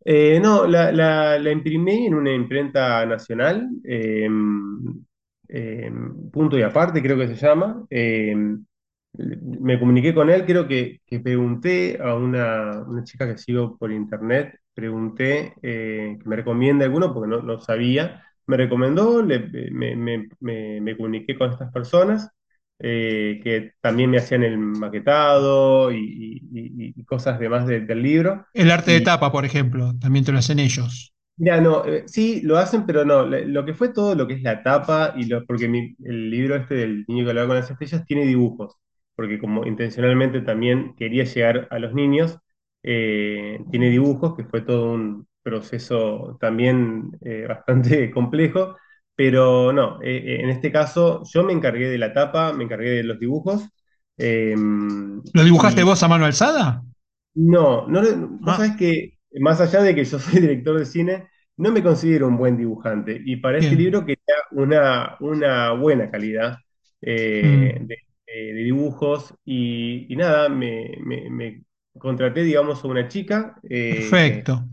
Eh, no, la, la- la imprimí en una imprenta nacional, eh, eh, punto y aparte creo que se llama. Eh, me comuniqué con él, creo que, que pregunté a una, una chica que sigo por internet, pregunté eh, que me recomiende alguno porque no, no sabía. Me recomendó, le- me, me- me- me comuniqué con estas personas eh, que también me hacían el maquetado y, y- y- y cosas demás de- del libro. El arte de tapa, por ejemplo, también te lo hacen ellos. Mira, no, eh, sí, lo hacen, pero no, lo que fue todo lo que es la tapa y lo, porque mi- el libro este del niño que hablaba con las estrellas tiene dibujos, porque como intencionalmente también quería llegar a los niños, eh, tiene dibujos, que fue todo un proceso también eh, bastante complejo, pero no, eh, eh, en este caso yo me encargué de la tapa, me encargué de los dibujos, eh, ¿Lo dibujaste y vos a mano alzada? no, no, vos Ah, sabés que más allá de que yo soy director de cine, no me considero un buen dibujante y para este libro quería una, una buena calidad eh, Mm, de, dibujos y, y nada, me, me- me contraté, digamos, a una chica perfecto.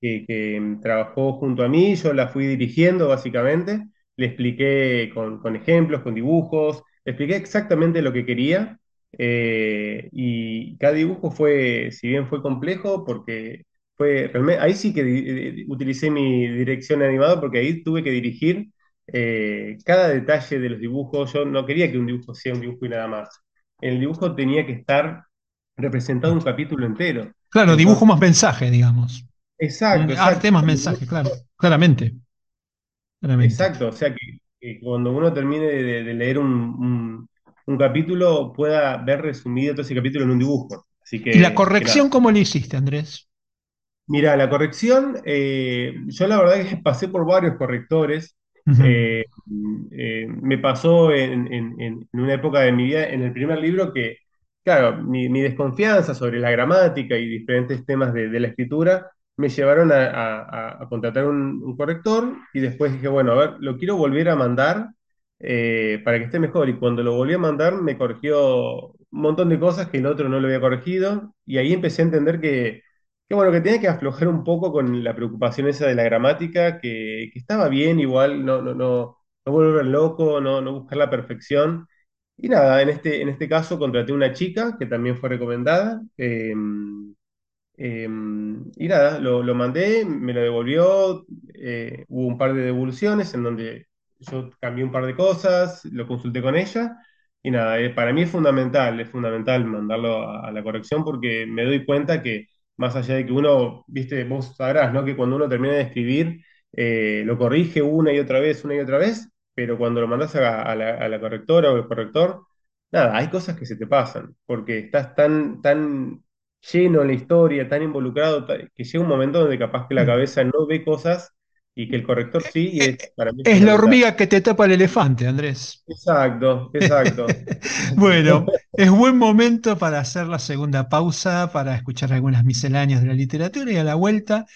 Que, que, mm, trabajó junto a mí, yo la fui dirigiendo básicamente, le expliqué con, con ejemplos, con dibujos, le expliqué exactamente lo que quería eh, y cada dibujo fue, si bien fue complejo, porque fue realmente, ahí sí que utilicé mi dirección animada porque ahí tuve que dirigir eh, cada detalle de los dibujos, yo no quería que un dibujo sea un dibujo y nada más. El dibujo tenía que estar representado un capítulo entero. Claro, dibujo más mensaje, digamos. Exacto, Arte exacto. más mensaje, claro, claramente. claramente. Exacto, o sea que, que cuando uno termine de, de leer un, un- un capítulo pueda ver resumido todo ese capítulo en un dibujo. Así ¿Y la que, que nada. corrección cómo le hiciste, Andrés? Mira, la corrección, eh, yo la verdad que pasé por varios correctores. Eh, eh, me pasó en, en- en- en una época de mi vida, en el primer libro, que, claro, mi, mi desconfianza sobre la gramática y diferentes temas de, de la escritura me llevaron a, a- a- contratar un, un corrector y después dije, bueno, a ver, lo quiero volver a mandar eh, para que esté mejor. Y cuando lo volví a mandar me corrigió un montón de cosas que el otro no lo había corregido y ahí empecé a entender que que bueno, que tenía que aflojar un poco con la preocupación esa de la gramática, que, que estaba bien, igual, no, no, no, no volver loco, no, no buscar la perfección. Y nada, en este, en este caso contraté una chica que también fue recomendada. eh, eh, y nada, lo, lo mandé, me lo devolvió, eh, hubo un par de devoluciones en donde yo cambié un par de cosas, lo consulté con ella, y nada, eh, para mí es fundamental, es fundamental mandarlo a, la corrección porque me doy cuenta que más allá de que uno, viste, vos sabrás, ¿no? Que cuando uno termina de escribir, eh, lo corrige una y otra vez, una y otra vez, pero cuando lo mandas a, a la, a la correctora o al corrector, nada, hay cosas que se te pasan, porque estás tan, tan lleno en la historia, tan involucrado, ta- que llega un momento donde capaz que la cabeza no ve cosas y que el corrector sí, y es para mí es la fundamental. hormiga que te tapa el elefante, Andrés. Exacto, exacto. Bueno, es buen momento para hacer la segunda pausa, para escuchar algunas misceláneas de la literatura y a la vuelta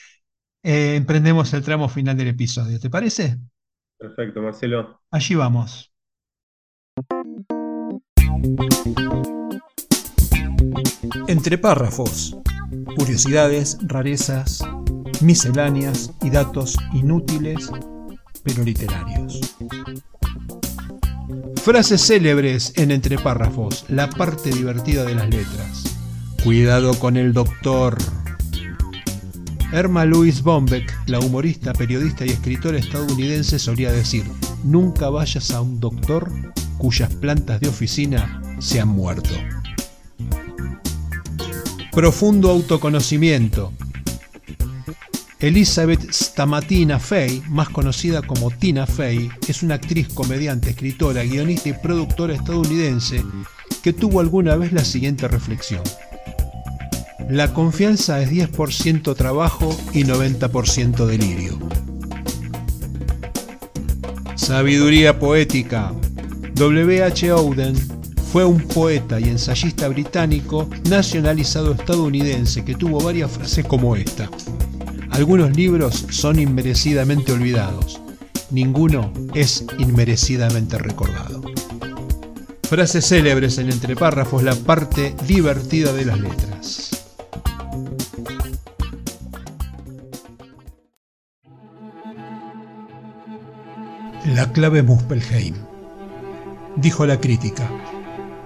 eh, emprendemos el tramo final del episodio. ¿Te parece? Perfecto, Marcelo. Allí vamos. Entre párrafos, curiosidades, rarezas, misceláneas y datos inútiles pero literarios. Frases célebres en entre párrafos, la parte divertida de las letras. Cuidado con el doctor. Erma Louise Bombeck, la humorista, periodista y escritora estadounidense, solía decir, nunca vayas a un doctor cuyas plantas de oficina se han muerto. Profundo autoconocimiento. Elizabeth Stamatina Fey, más conocida como Tina Fey, es una actriz, comediante, escritora, guionista y productora estadounidense que tuvo alguna vez la siguiente reflexión. La confianza es 10% trabajo y 90% delirio. Sabiduría poética. W.H. Auden fue un poeta y ensayista británico nacionalizado estadounidense que tuvo varias frases como esta. Algunos libros son inmerecidamente olvidados, ninguno es inmerecidamente recordado. Frases célebres en entre párrafos, la parte divertida de las letras. La clave Muspelheim. Dijo la crítica.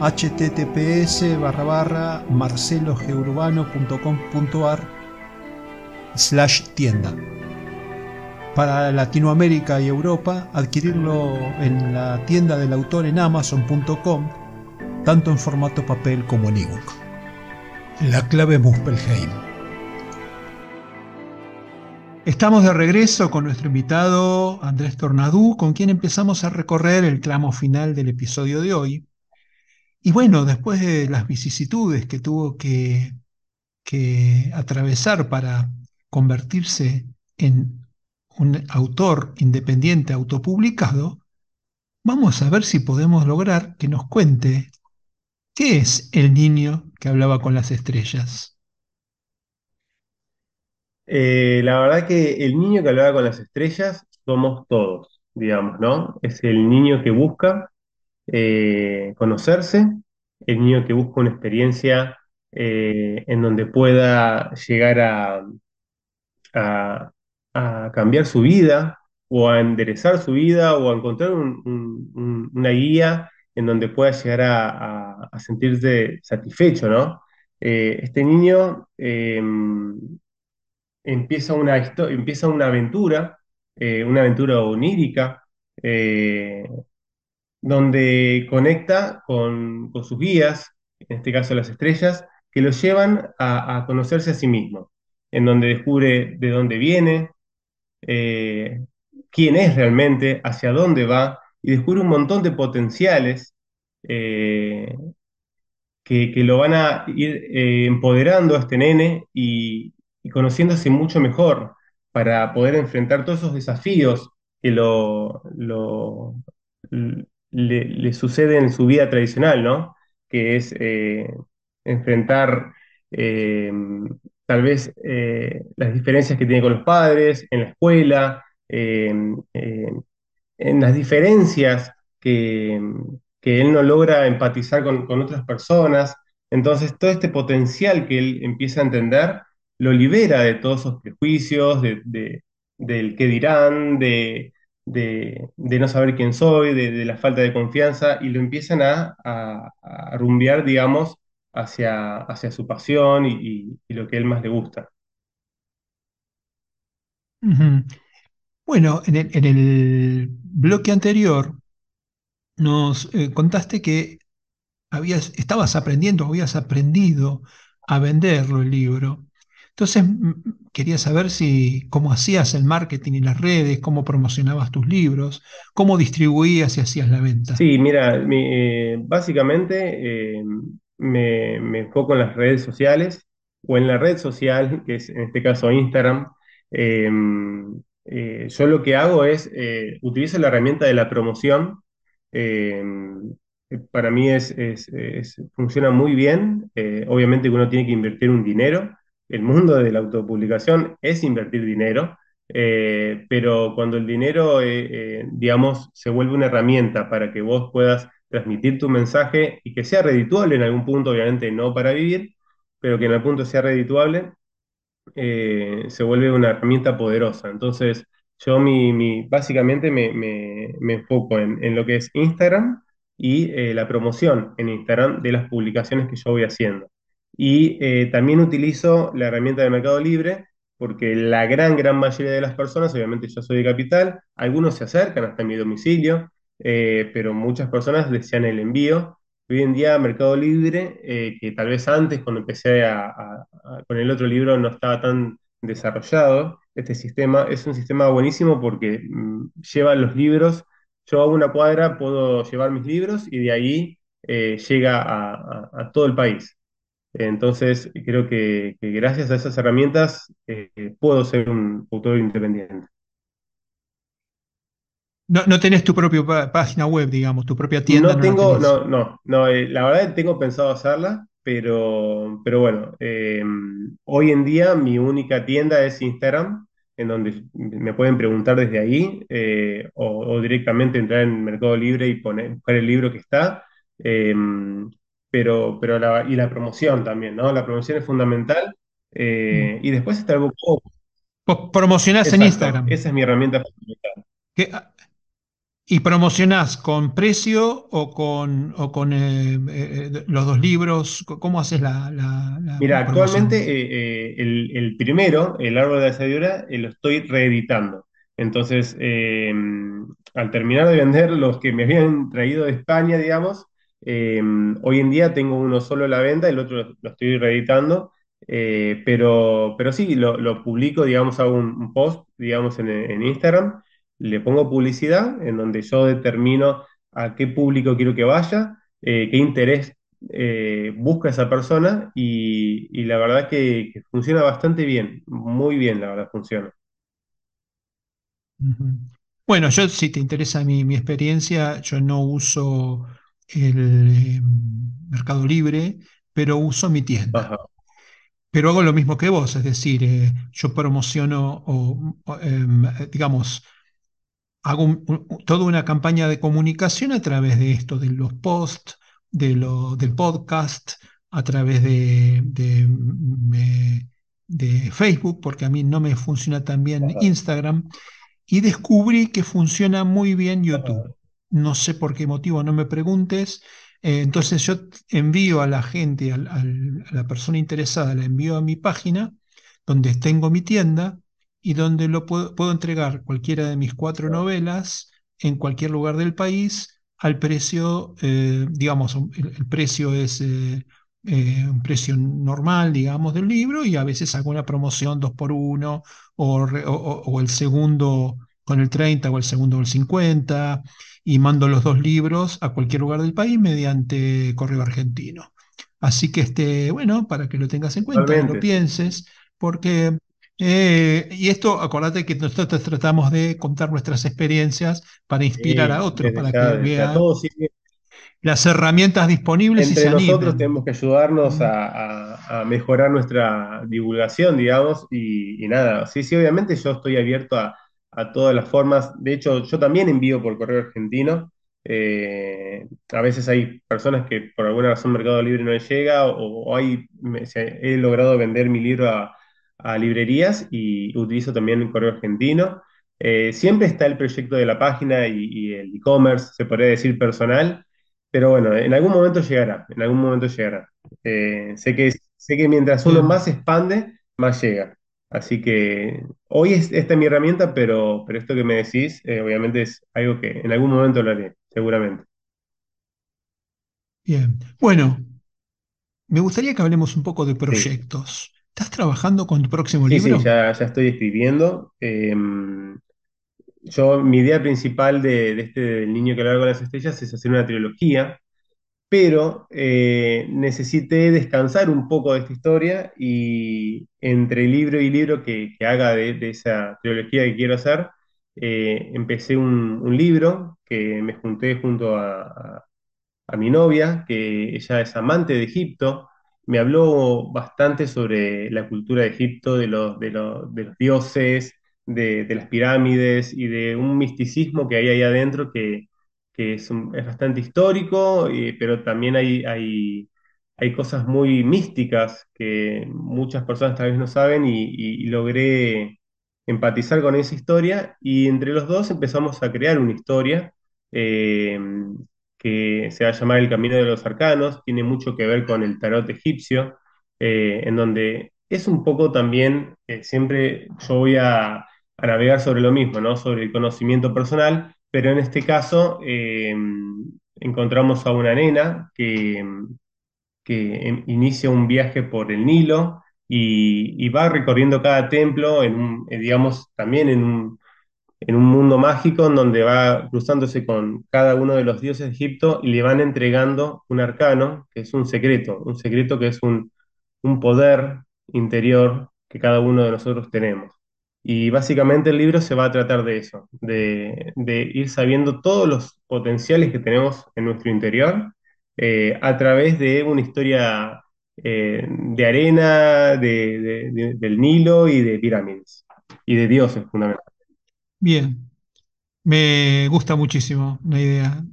https barra barra marcelogeurbano.com.ar slash tienda. Para Latinoamérica y Europa, adquirirlo en la tienda del autor en amazon.com, tanto en formato papel como en ebook. La clave Muspelheim. Estamos de regreso con nuestro invitado Andrés Tornadú, con quien empezamos a recorrer el tramo final del episodio de hoy. Y bueno, después de las vicisitudes que tuvo que, atravesar para convertirse en un autor independiente autopublicado, vamos a ver si podemos lograr que nos cuente qué es el niño que hablaba con las estrellas. Eh, la verdad que el niño que hablaba con las estrellas somos todos, digamos, ¿no? Es el niño que busca eh, conocerse, el niño que busca una experiencia eh, en donde pueda llegar a, a- cambiar su vida o a enderezar su vida o a encontrar un- un- un- una guía en donde pueda llegar a, a- sentirse satisfecho, ¿no? Eh, este niño eh, empieza una, empieza una aventura, una aventura onírica, donde conecta con, sus guías, en este caso las estrellas, que lo llevan a, conocerse a sí mismo, en donde descubre de dónde viene, eh, quién es realmente, hacia dónde va, y descubre un montón de potenciales eh, que, que lo van a ir eh, empoderando a este nene y, y conociéndose mucho mejor para poder enfrentar todos esos desafíos que lo- le, suceden en su vida tradicional, ¿no? Que es eh, enfrentar eh, tal vez eh, las diferencias que tiene con los padres, en la escuela, en las diferencias que, que él no logra empatizar con, con otras personas. Entonces, todo este potencial que él empieza a entender lo libera de todos esos prejuicios, de- del qué dirán, de, de- de no saber quién soy, de, la falta de confianza, y lo empiezan a, a- a rumbear, digamos, hacia, hacia su pasión y, y- lo que a él más le gusta. Bueno, en el, en el bloque anterior nos eh, contaste que habías, estabas aprendiendo, habías aprendido a venderlo el libro. Entonces, quería saber si cómo hacías el marketing en las redes, cómo promocionabas tus libros, cómo distribuías y hacías la venta. Sí, mira, mi- eh, básicamente eh, me, me enfoco en las redes sociales o en la red social, que es en este caso Instagram. Eh, eh, yo lo que hago es eh, utilizo la herramienta de la promoción. Eh, para mí es, es- funciona muy bien. Obviamente que uno tiene que invertir un dinero. El mundo de la autopublicación es invertir dinero. Eh, pero cuando el dinero, eh, eh, digamos, se vuelve una herramienta para que vos puedas transmitir tu mensaje y que sea redituable en algún punto, obviamente no para vivir, pero que en algún punto sea redituable, se vuelve una herramienta poderosa. Entonces, yo mi, básicamente me, me- me enfoco en, lo que es Instagram y la promoción en Instagram de las publicaciones que yo voy haciendo. Y eh, también utilizo la herramienta de Mercado Libre porque la gran, gran mayoría de las personas, obviamente yo soy de Capital, algunos se acercan hasta mi domicilio, eh, pero muchas personas desean el envío. Hoy en día Mercado Libre, eh, que tal vez antes cuando empecé con el otro libro no estaba tan desarrollado, este sistema es un sistema buenísimo porque mm, lleva los libros, yo a una cuadra puedo llevar mis libros y de ahí llega a todo el país. Entonces creo que, que gracias a esas herramientas eh, puedo ser un autor independiente. No, no tenés tu propia página web, digamos, tu propia tienda, No no tengo, no, no, no, eh, la verdad tengo pensado hacerla, pero, pero bueno, eh, hoy en día mi única tienda es Instagram, en donde me pueden preguntar desde ahí, eh, o, o directamente entrar en Mercado Libre y poner, buscar el libro que está, eh, pero, pero la, y la promoción también, ¿no? La promoción es fundamental, Mm. eh, y después está el book. Vos promocionás en Instagram. esa es mi herramienta fundamental. ¿Qué- ¿Y promocionás con precio o con, o con eh, eh, los dos libros? ¿Cómo haces la, la- la Mira, actualmente eh, el, el primero, El árbol de la sabiduría, lo estoy reeditando. Entonces, eh, al terminar de vender los que me habían traído de España, digamos, eh, hoy en día tengo uno solo a la venta, el otro lo, estoy reeditando, eh, pero, pero sí, lo, lo publico, digamos, hago un, post, digamos, en, Instagram, le pongo publicidad, en donde yo determino a qué público quiero que vaya, eh, qué interés eh, busca esa persona y, la verdad que, que funciona bastante bien, muy bien, la verdad funciona. Bueno, yo si te interesa mi, mi experiencia, yo no uso el eh, Mercado Libre, pero uso mi tienda. Ajá, Pero hago lo mismo que vos, es decir, eh, yo promociono o, o, em, digamos, hago un- un- toda una campaña de comunicación a través de esto, de los posts, de lo- del podcast, a través de, de, Facebook, porque a mí no me funciona tan bien ajá, Instagram, y descubrí que funciona muy bien YouTube. ajá, No sé por qué motivo, no me preguntes. Eh, entonces yo envío a la gente, al- al- a la persona interesada, la envío a mi página, donde tengo mi tienda y donde lo puedo, puedo entregar cualquiera de mis cuatro novelas en cualquier lugar del país al precio, eh, digamos, el, el precio es eh, eh, un precio normal, digamos, del libro y a veces hago una promoción dos por uno o- o el segundo con el 30 o el segundo con el 50 y mando los dos libros a cualquier lugar del país mediante correo argentino. Así que, este, bueno, para que lo tengas en cuenta, que lo pienses, porque, eh, y esto, acordate que nosotros tratamos de contar nuestras experiencias para inspirar a Sí, otros, desde para ya, que vean las herramientas disponibles y se entre nosotros animen. tenemos que ayudarnos a, a- a mejorar nuestra divulgación, digamos, y, y nada, sí, sí, obviamente yo estoy abierto a, a todas las formas. De hecho, yo también envío por correo argentino. Eh, a veces hay personas que por alguna razón Mercado Libre no les llega o, o hay, me- se- he logrado vender mi libro a, a librerías y utilizo también el correo argentino. Eh, siempre está el proyecto de la página y, y el e-commerce, se podría decir personal pero bueno, en algún momento llegará, en algún momento llegará. Eh, sé que, sé que mientras uno más expande, más llega. Así que hoy es, esta es mi herramienta, pero, pero esto que me decís, eh, obviamente es algo que en algún momento lo haré, seguramente. bien. Bueno, me gustaría que hablemos un poco de Sí, proyectos. ¿Estás trabajando con tu próximo sí, sí, libro? ya, ya estoy escribiendo. Eh, yo, mi idea principal de, de este del niño que con las estrellas es hacer una trilogía pero eh, necesité descansar un poco de esta historia y entre libro y libro que, que haga de, esa trilogía que quiero hacer, eh, empecé un, un libro que me junté junto a, mi novia, que ella es amante de Egipto, me habló bastante sobre la cultura de Egipto, de los dioses, de, de las pirámides y de un misticismo que hay ahí adentro que, que es, un- es bastante histórico, pero también hay, hay, hay cosas muy místicas que muchas personas tal vez no saben y, y- y logré empatizar con esa historia y entre los dos empezamos a crear una historia. eh, que se va a llamar El Camino de los Arcanos, tiene mucho que ver con el tarot egipcio, eh, en donde es un poco también, eh, siempre yo voy a, a navegar sobre lo mismo, ¿no? Sobre el conocimiento personal, pero en este caso eh, encontramos a una nena que, que em- inicia un viaje por el Nilo y, va recorriendo cada templo, en un, eh, digamos, también en un en un mundo mágico en donde va cruzándose con cada uno de los dioses de Egipto y le van entregando un arcano, que es un secreto, un secreto que es un, un poder interior que cada uno de nosotros tenemos. Y básicamente el libro se va a tratar de eso, de, ir sabiendo todos los potenciales que tenemos en nuestro interior eh, a través de una historia eh, de arena, de- de- de- del Nilo y de pirámides, y de dioses fundamentalmente. Bien, me gusta muchísimo la idea.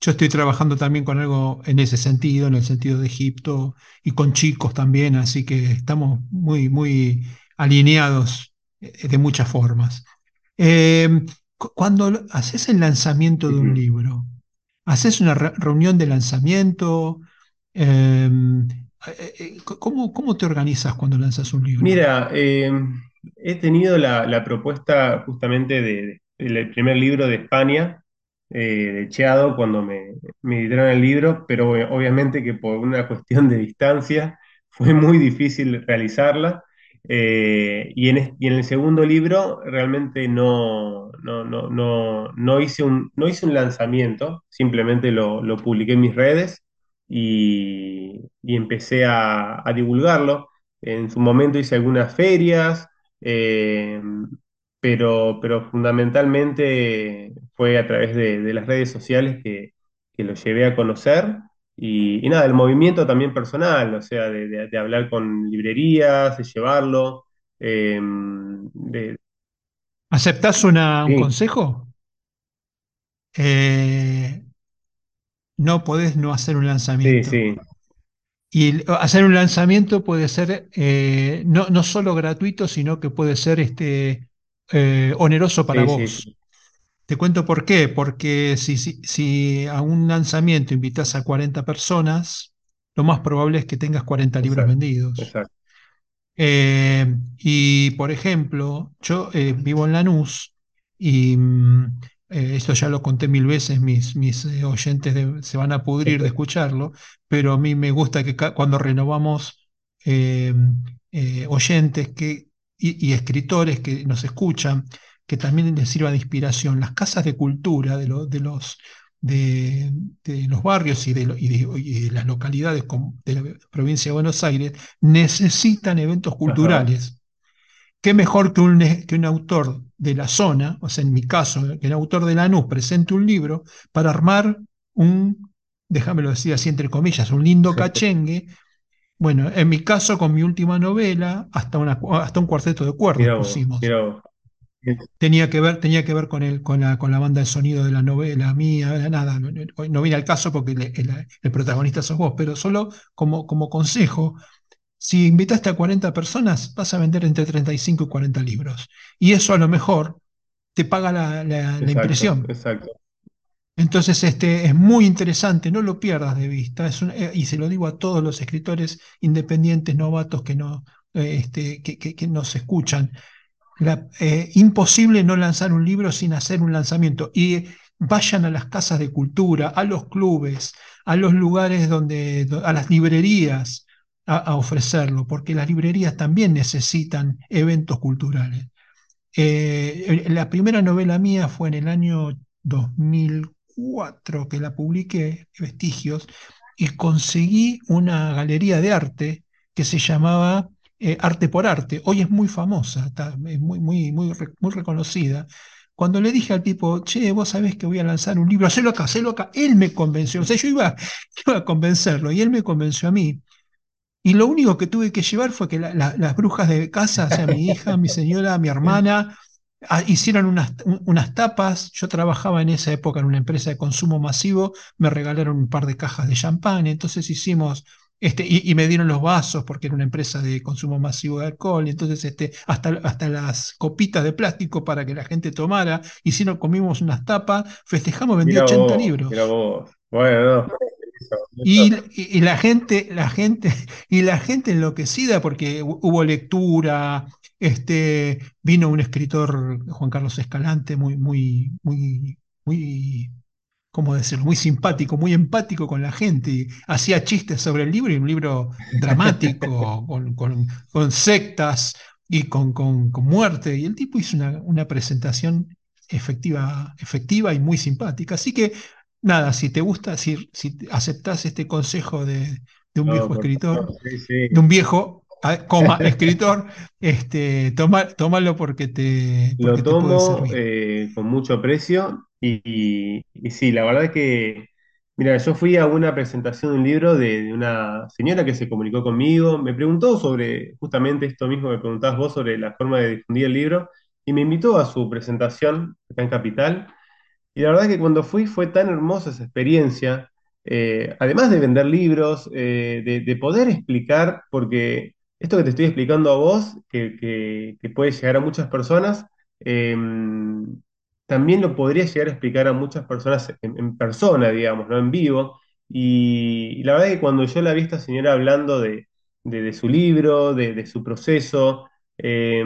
Yo estoy trabajando también con algo en ese sentido, en el sentido de Egipto y con chicos también, así que estamos muy, muy alineados de muchas formas. Eh, cu- cuando haces el lanzamiento de un libro, haces una re- reunión de lanzamiento, eh, eh, eh, ¿cómo, cómo te organizas cuando lanzas un libro? Mira, eh, he tenido la, la propuesta justamente de, del primer libro de España, eh, de Cheado, cuando me, me editaron el libro, pero eh, obviamente que por una cuestión de distancia fue muy difícil realizarla. Eh, y, en, el segundo libro realmente no, no, no, no, no hice un, no hice un lanzamiento, simplemente lo, lo publiqué en mis redes y, y empecé a a divulgarlo. En su momento hice algunas ferias, eh, pero, pero fundamentalmente fue a través de, de las redes sociales que, que lo llevé a conocer. Y, y nada, el movimiento también personal, o sea, de, de- de hablar con librerías, de llevarlo. eh, de, ¿Aceptás una- un sí, consejo? Eh, no podés no hacer un sí, lanzamiento. sí, Y el- hacer un lanzamiento puede ser eh, no, no solo gratuito, sino que puede ser este, eh, oneroso para sí, sí, vos. Te cuento por qué. Porque si, si, si a un lanzamiento invitas a 40 personas, lo más probable es que tengas 40 libros exacto, vendidos. exacto. Eh, y por ejemplo, yo eh, vivo en Lanús y mm, eh, esto ya lo conté mil veces, mis, mis oyentes de- se van a pudrir de escucharlo, pero a mí me gusta que cuando renovamos oyentes que, y, y escritores que nos escuchan, que también les sirva de inspiración, las casas de cultura de, lo- de los... De, de los barrios y de, lo- y de- y las localidades de la provincia de Buenos Aires necesitan eventos Ajá, culturales. ¿Qué mejor que un, que un autor de la zona, o sea, en mi caso, que un autor de Lanús presente un libro para armar un, déjamelo decir así entre comillas, un lindo cachengue? Bueno, en mi caso, con mi última novela, hasta, una, hasta un cuarteto de cuerdas pusimos. vos. Tenía que ver, tenía que ver con, el, con, la, con la banda de sonido de la novela mía, nada, no, no, viene al caso porque el, el- el protagonista sos vos, pero solo como, como consejo, si invitaste a 40 personas, vas a vender entre 35 y 40 libros. Y eso a lo mejor te paga la, la- la Exacto, impresión. exacto. Entonces, este, es muy interesante, no lo pierdas de vista. Es un- eh, y se lo digo a todos los escritores independientes, novatos que, no, eh, este, que, que- que nos escuchan. Eh, imposible no lanzar un libro sin hacer un lanzamiento. Y vayan a las casas de cultura, a los clubes, a los lugares donde, do- a las librerías a, a ofrecerlo, porque las librerías también necesitan eventos culturales. Eh, la primera novela mía fue en el año 2004 que la publiqué, Vestigios, y conseguí una galería de arte que se llamaba eh, Arte por Arte. Hoy es muy famosa, está, es muy, muy, muy, re- muy reconocida. Cuando le dije al tipo, che, vos sabés que voy a lanzar un libro, hacelo acá, hacelo acá, él me convenció. O sea, yo iba, iba a convencerlo y él me convenció a mí. Y lo único que tuve que llevar fue que la- la- las brujas de casa, o sea, mi hija, mi señora, mi hermana, ah, hicieron unas, un- unas tapas. Yo trabajaba en esa época en una empresa de consumo masivo, me regalaron un par de cajas de champán, entonces hicimos, este, y, y me dieron los vasos porque era una empresa de consumo masivo de alcohol, y entonces este, hasta, hasta las copitas de plástico para que la gente tomara, hicieron, comimos unas tapas, festejamos, vendí Mira 80 vos, mira libros. vos. Bueno, no, eso, Y, la gente, la gente, y la gente enloquecida porque hu- hubo lectura, este, vino un escritor, Juan Carlos Escalante, muy, muy, muy, muy, ¿cómo decirlo? Muy simpático, muy empático con la gente, y hacía chistes sobre el libro, y un libro dramático, con, con- con sectas y con, muerte, y el tipo hizo una, una presentación efectiva, efectiva y muy simpática. Así que Nada, si te gusta, si, si aceptás este consejo de, de un No, viejo escritor, favor, sí, sí. de un viejo, ah, coma, escritor, este, toma, tómalo porque te, Lo porque te puede tomo eh, con mucho aprecio y, sí, la verdad que, mira, yo fui a una presentación de un libro de, una señora que se comunicó conmigo, me preguntó sobre justamente esto mismo que preguntabas vos sobre la forma de difundir el libro y me invitó a su presentación acá en Capital. Y la verdad que cuando fui fue tan hermosa esa experiencia, eh, además de vender libros, eh, de, de poder explicar, porque esto que te estoy explicando a vos, que, que- que puede llegar a muchas personas, eh, también lo podría llegar a explicar a muchas personas en, persona, digamos, ¿no? En vivo. Y, la verdad que cuando yo la vi a esta señora hablando de, de- su libro, de, su proceso, eh,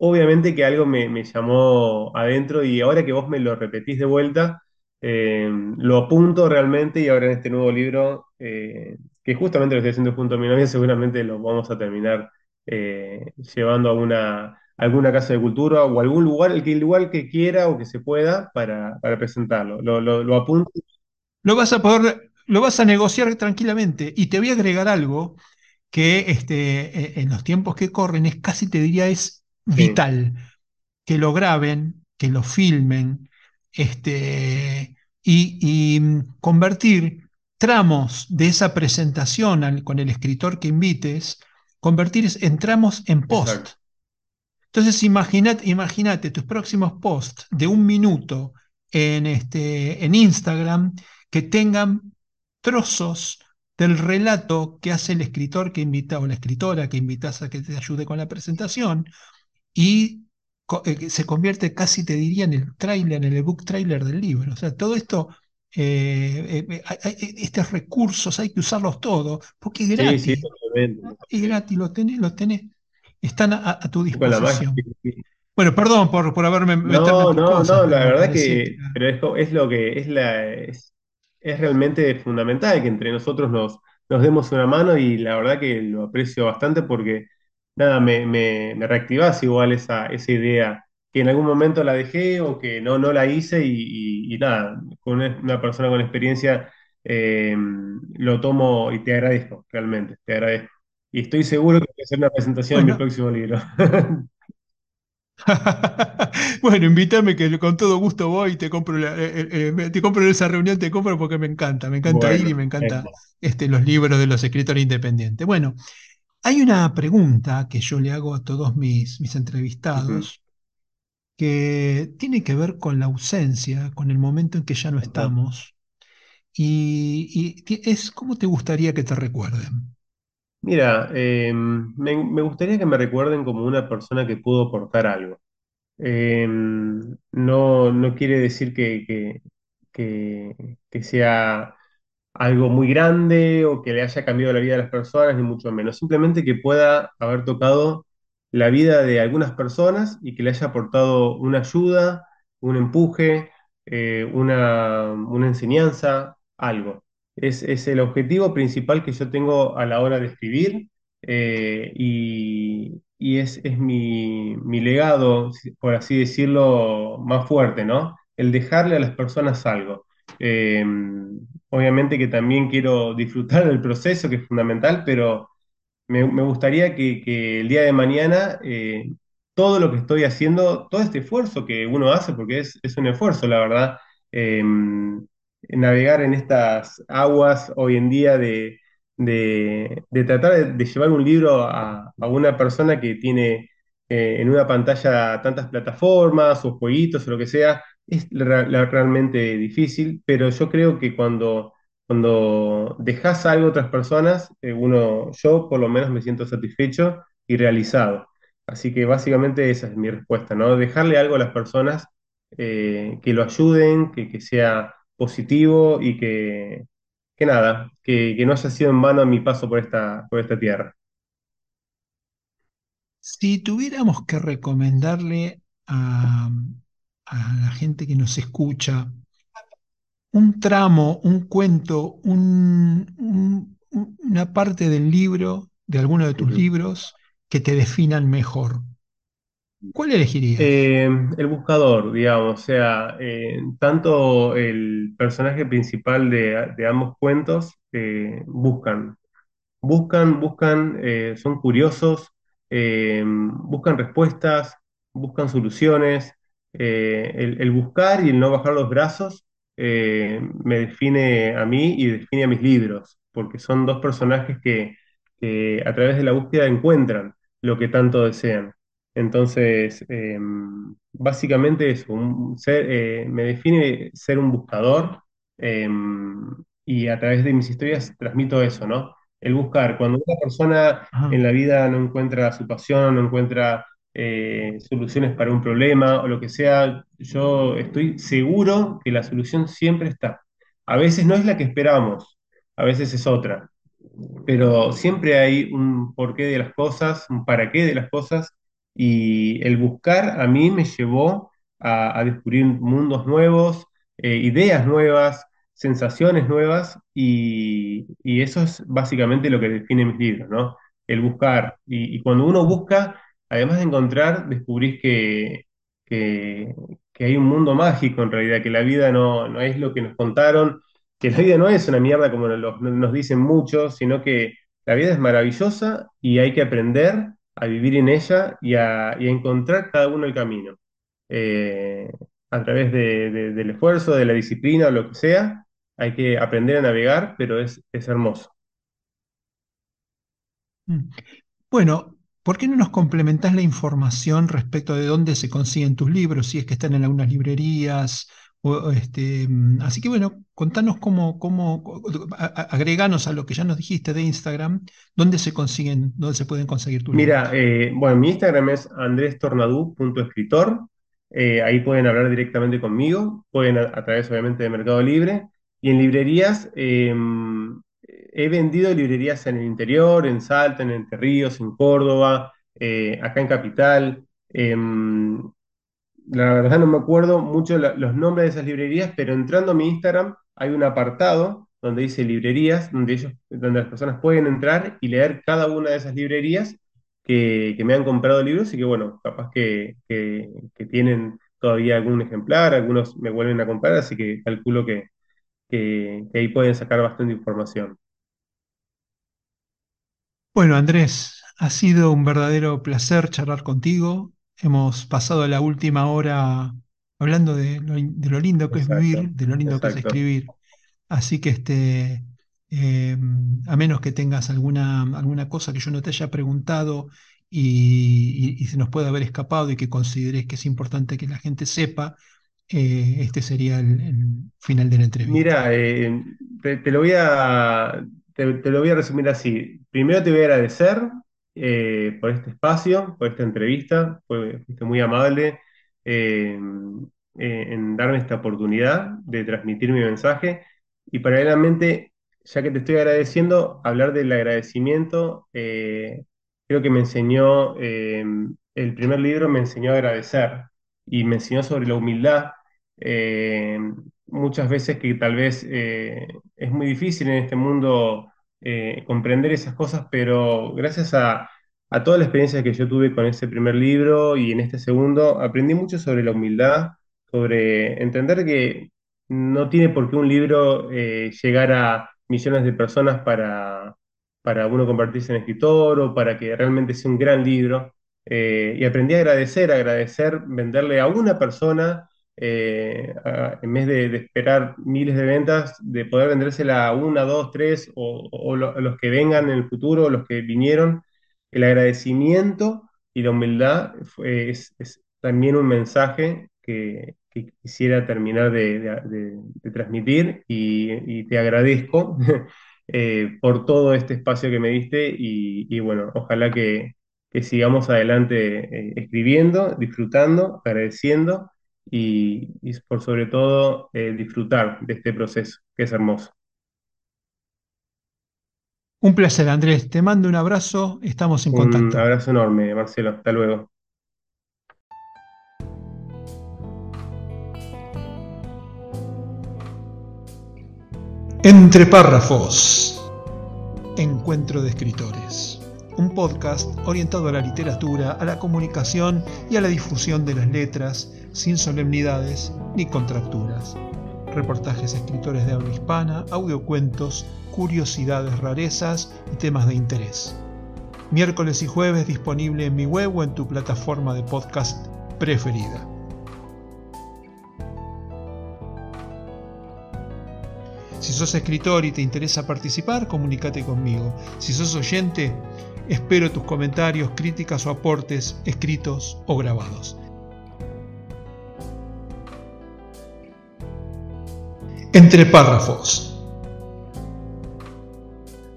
Obviamente que algo me, llamó adentro y ahora que vos me lo repetís de vuelta, eh, lo apunto realmente y ahora en este nuevo libro, eh, que justamente lo estoy haciendo junto a mi novia, seguramente lo vamos a terminar eh, llevando a una, alguna casa de cultura o algún lugar, el que el lugar que quiera o que se pueda para, para presentarlo. Lo, lo, lo apunto. Lo vas a poder, lo vas a negociar tranquilamente. Y te voy a agregar algo que este, eh, en los tiempos que corren es casi, te diría, es Sí, vital. que lo graben, que lo filmen, este, y, y mm, convertir tramos de esa presentación al- con el escritor que invites, convertir en tramos en post. Exacto. Entonces, imagínate, tus próximos posts de un minuto en, este, en Instagram que tengan trozos del relato que hace el escritor que invita o la escritora que invitas a que te ayude con la presentación y eh, se convierte casi, te diría, en el tráiler, en el book trailer del libro. O sea, todo esto, eh, eh, eh, estos recursos hay que usarlos todos porque es Sí, sí, gratis, totalmente. es gratis, los tenés, los tenés, están a, a tu disposición. Bueno, perdón por, por haberme No, no, cosas, no, la verdad que, pero es, es lo que es la es, es realmente fundamental que entre nosotros nos, nos demos una mano y la verdad que lo aprecio bastante porque nada, me, me, me reactivás igual esa, esa idea que en algún momento la dejé o que no, no la hice y, y- y nada, con una, una persona con experiencia eh, lo tomo y te agradezco, realmente, te agradezco. Y estoy seguro que voy a hacer una presentación en mi Bueno, próximo libro. bueno, invítame que con todo gusto voy y te compro, la- eh, eh, eh, te compro en esa reunión, te compro porque me encanta, me encanta ir y Bueno, me encanta este, los libros de los escritores independientes. Bueno, hay una pregunta que yo le hago a todos mis, mis entrevistados que tiene que ver con la ausencia, con el momento en que ya no estamos, y, y es cómo te gustaría que te recuerden. Mira, eh, me, gustaría que me recuerden como una persona que pudo aportar algo. Eh, no, no quiere decir que- que sea algo muy grande o que le haya cambiado la vida de las personas, ni mucho menos. Simplemente que pueda haber tocado la vida de algunas personas y que le haya aportado una ayuda, un empuje, eh, una, una enseñanza, algo. Es, es el objetivo principal que yo tengo a la hora de escribir eh, y, y es, es mi, mi legado, por así decirlo, más fuerte, ¿no? El dejarle a las personas algo. Eh, obviamente que también quiero disfrutar del proceso, que es fundamental, pero me, gustaría que, que el día de mañana eh, todo lo que estoy haciendo, todo este esfuerzo que uno hace, porque es, es un esfuerzo, la verdad, navegar en estas aguas hoy en día de, de- tratar de, llevar un libro a, a una persona que tiene eh, en una pantalla tantas plataformas o jueguitos o lo que sea, es realmente difícil, pero yo creo que cuando cuando dejas algo a otras personas, eh, uno, yo por lo menos me siento satisfecho y realizado. Así que básicamente esa es mi respuesta, ¿no? Dejarle algo a las personas eh, que lo ayuden, que, que sea positivo y que, que nada, que, que no haya sido en vano mi paso por esta, por esta tierra. Si tuviéramos que recomendarle a, a la gente que nos escucha un tramo, un cuento, un- un- un- una parte del libro, de alguno de tus libros, que te definan mejor, ¿cuál elegirías? Eh, el buscador, digamos, o sea, eh, tanto el personaje principal de, ambos cuentos eh, buscan. Buscan, buscan, son curiosos, buscan respuestas, buscan soluciones. El, buscar y el no bajar los brazos me define a mí y define a mis libros, porque son dos personajes que a través de la búsqueda encuentran lo que tanto desean. Entonces, eh, básicamente un ser, eh, me define ser un buscador eh, y a través de mis historias transmito eso, ¿no? el buscar. Cuando una persona Ajá. en la vida no encuentra su pasión, no encuentra eh, soluciones para un problema o lo que sea, yo estoy seguro que la solución siempre está. A veces no es la que esperamos, a veces es otra, pero siempre hay un porqué de las cosas, un para qué de las cosas, y el buscar a mí me llevó a, descubrir mundos nuevos, eh, ideas nuevas, sensaciones nuevas, y, eso es básicamente lo que define mis libros, ¿no? El buscar. Y, cuando uno busca, además de encontrar, descubrís que, que, hay un mundo mágico en realidad, que la vida no, no es lo que nos contaron que la vida no es una mierda como nos dicen muchos, sino que la vida es maravillosa y hay que aprender a vivir en ella y a, encontrar cada uno el camino. eh, a través del esfuerzo, de la disciplina o lo que sea. Hay que aprender a navegar, pero es, es hermoso. Mm. Bueno, ¿por qué no nos complementás la información respecto de dónde se consiguen tus libros? Si es que están en algunas librerías. O, este, así que bueno, contanos cómo, cómo agreganos a lo que ya nos dijiste de Instagram, dónde se consiguen, dónde se pueden conseguir tus Mira, eh, bueno, mi Instagram es andrestornadú.escritor. Eh, ahí pueden hablar directamente conmigo, pueden a, través obviamente de Mercado Libre. Y en librerías, em, he vendido librerías en el interior, en Salta, en Entre Ríos, en Córdoba, eh, acá en Capital. La verdad no me acuerdo mucho los nombres de esas librerías, pero entrando a mi Instagram hay un apartado donde dice librerías, donde, ellos, donde las personas pueden entrar y leer cada una de esas librerías que, me han comprado libros y que, bueno, capaz que, tienen todavía algún ejemplar, algunos me vuelven a comprar, así que calculo que, que ahí pueden sacar bastante información. Bueno, Andrés, ha sido un verdadero placer charlar contigo. Hemos pasado la última hora hablando de lo, lindo que es vivir, de lo lindo que es escribir. Así que este, em, a menos que tengas alguna, alguna cosa que yo no te haya preguntado y, se nos pueda haber escapado y que consideres que es importante que la gente sepa, eh, este sería el, final de la entrevista. Mira, eh, te, lo voy a, te, lo voy a resumir así. Primero te voy a agradecer eh, por este espacio, por esta entrevista. fuiste muy amable en darme esta oportunidad de transmitir mi mensaje. Y paralelamente, ya que te estoy agradeciendo, hablar del agradecimiento, eh, creo que me enseñó, eh, el primer libro me enseñó a agradecer y me enseñó sobre la humildad. Eh, muchas veces que tal vez es muy difícil en este mundo comprender esas cosas, pero gracias a, a toda la experiencia que yo tuve con ese primer libro y en este segundo, aprendí mucho sobre la humildad, sobre entender que no tiene por qué un libro eh, llegar a millones de personas para, para uno convertirse en escritor o para que realmente sea un gran libro. Eh, y aprendí a agradecer, agradecer, venderle a una persona, eh, en vez de, esperar miles de ventas, de poder vendérsela a una, dos, tres, o, los que vengan en el futuro, los que vinieron. El agradecimiento y la humildad es, es también un mensaje que, quisiera terminar de, transmitir y, te agradezco eh, por todo este espacio que me diste y, bueno, ojalá que, sigamos adelante eh, escribiendo, disfrutando, agradeciendo y, por sobre todo eh, disfrutar de este proceso, que es hermoso. Un placer, Andrés. Te mando un abrazo. Estamos en contacto. Un abrazo enorme, Marcelo. Hasta luego. Entre párrafos. Encuentro de escritores. Un podcast orientado a la literatura, a la comunicación y a la difusión de las letras, sin solemnidades ni contracturas. Reportajes escritores de habla hispana, audiocuentos, curiosidades, rarezas y temas de interés. Miércoles y jueves disponible en mi web o en tu plataforma de podcast preferida. Si sos escritor y te interesa participar, comunícate conmigo. Si sos oyente, espero tus comentarios, críticas o aportes escritos o grabados. Entre párrafos.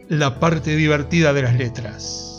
La parte divertida de las letras.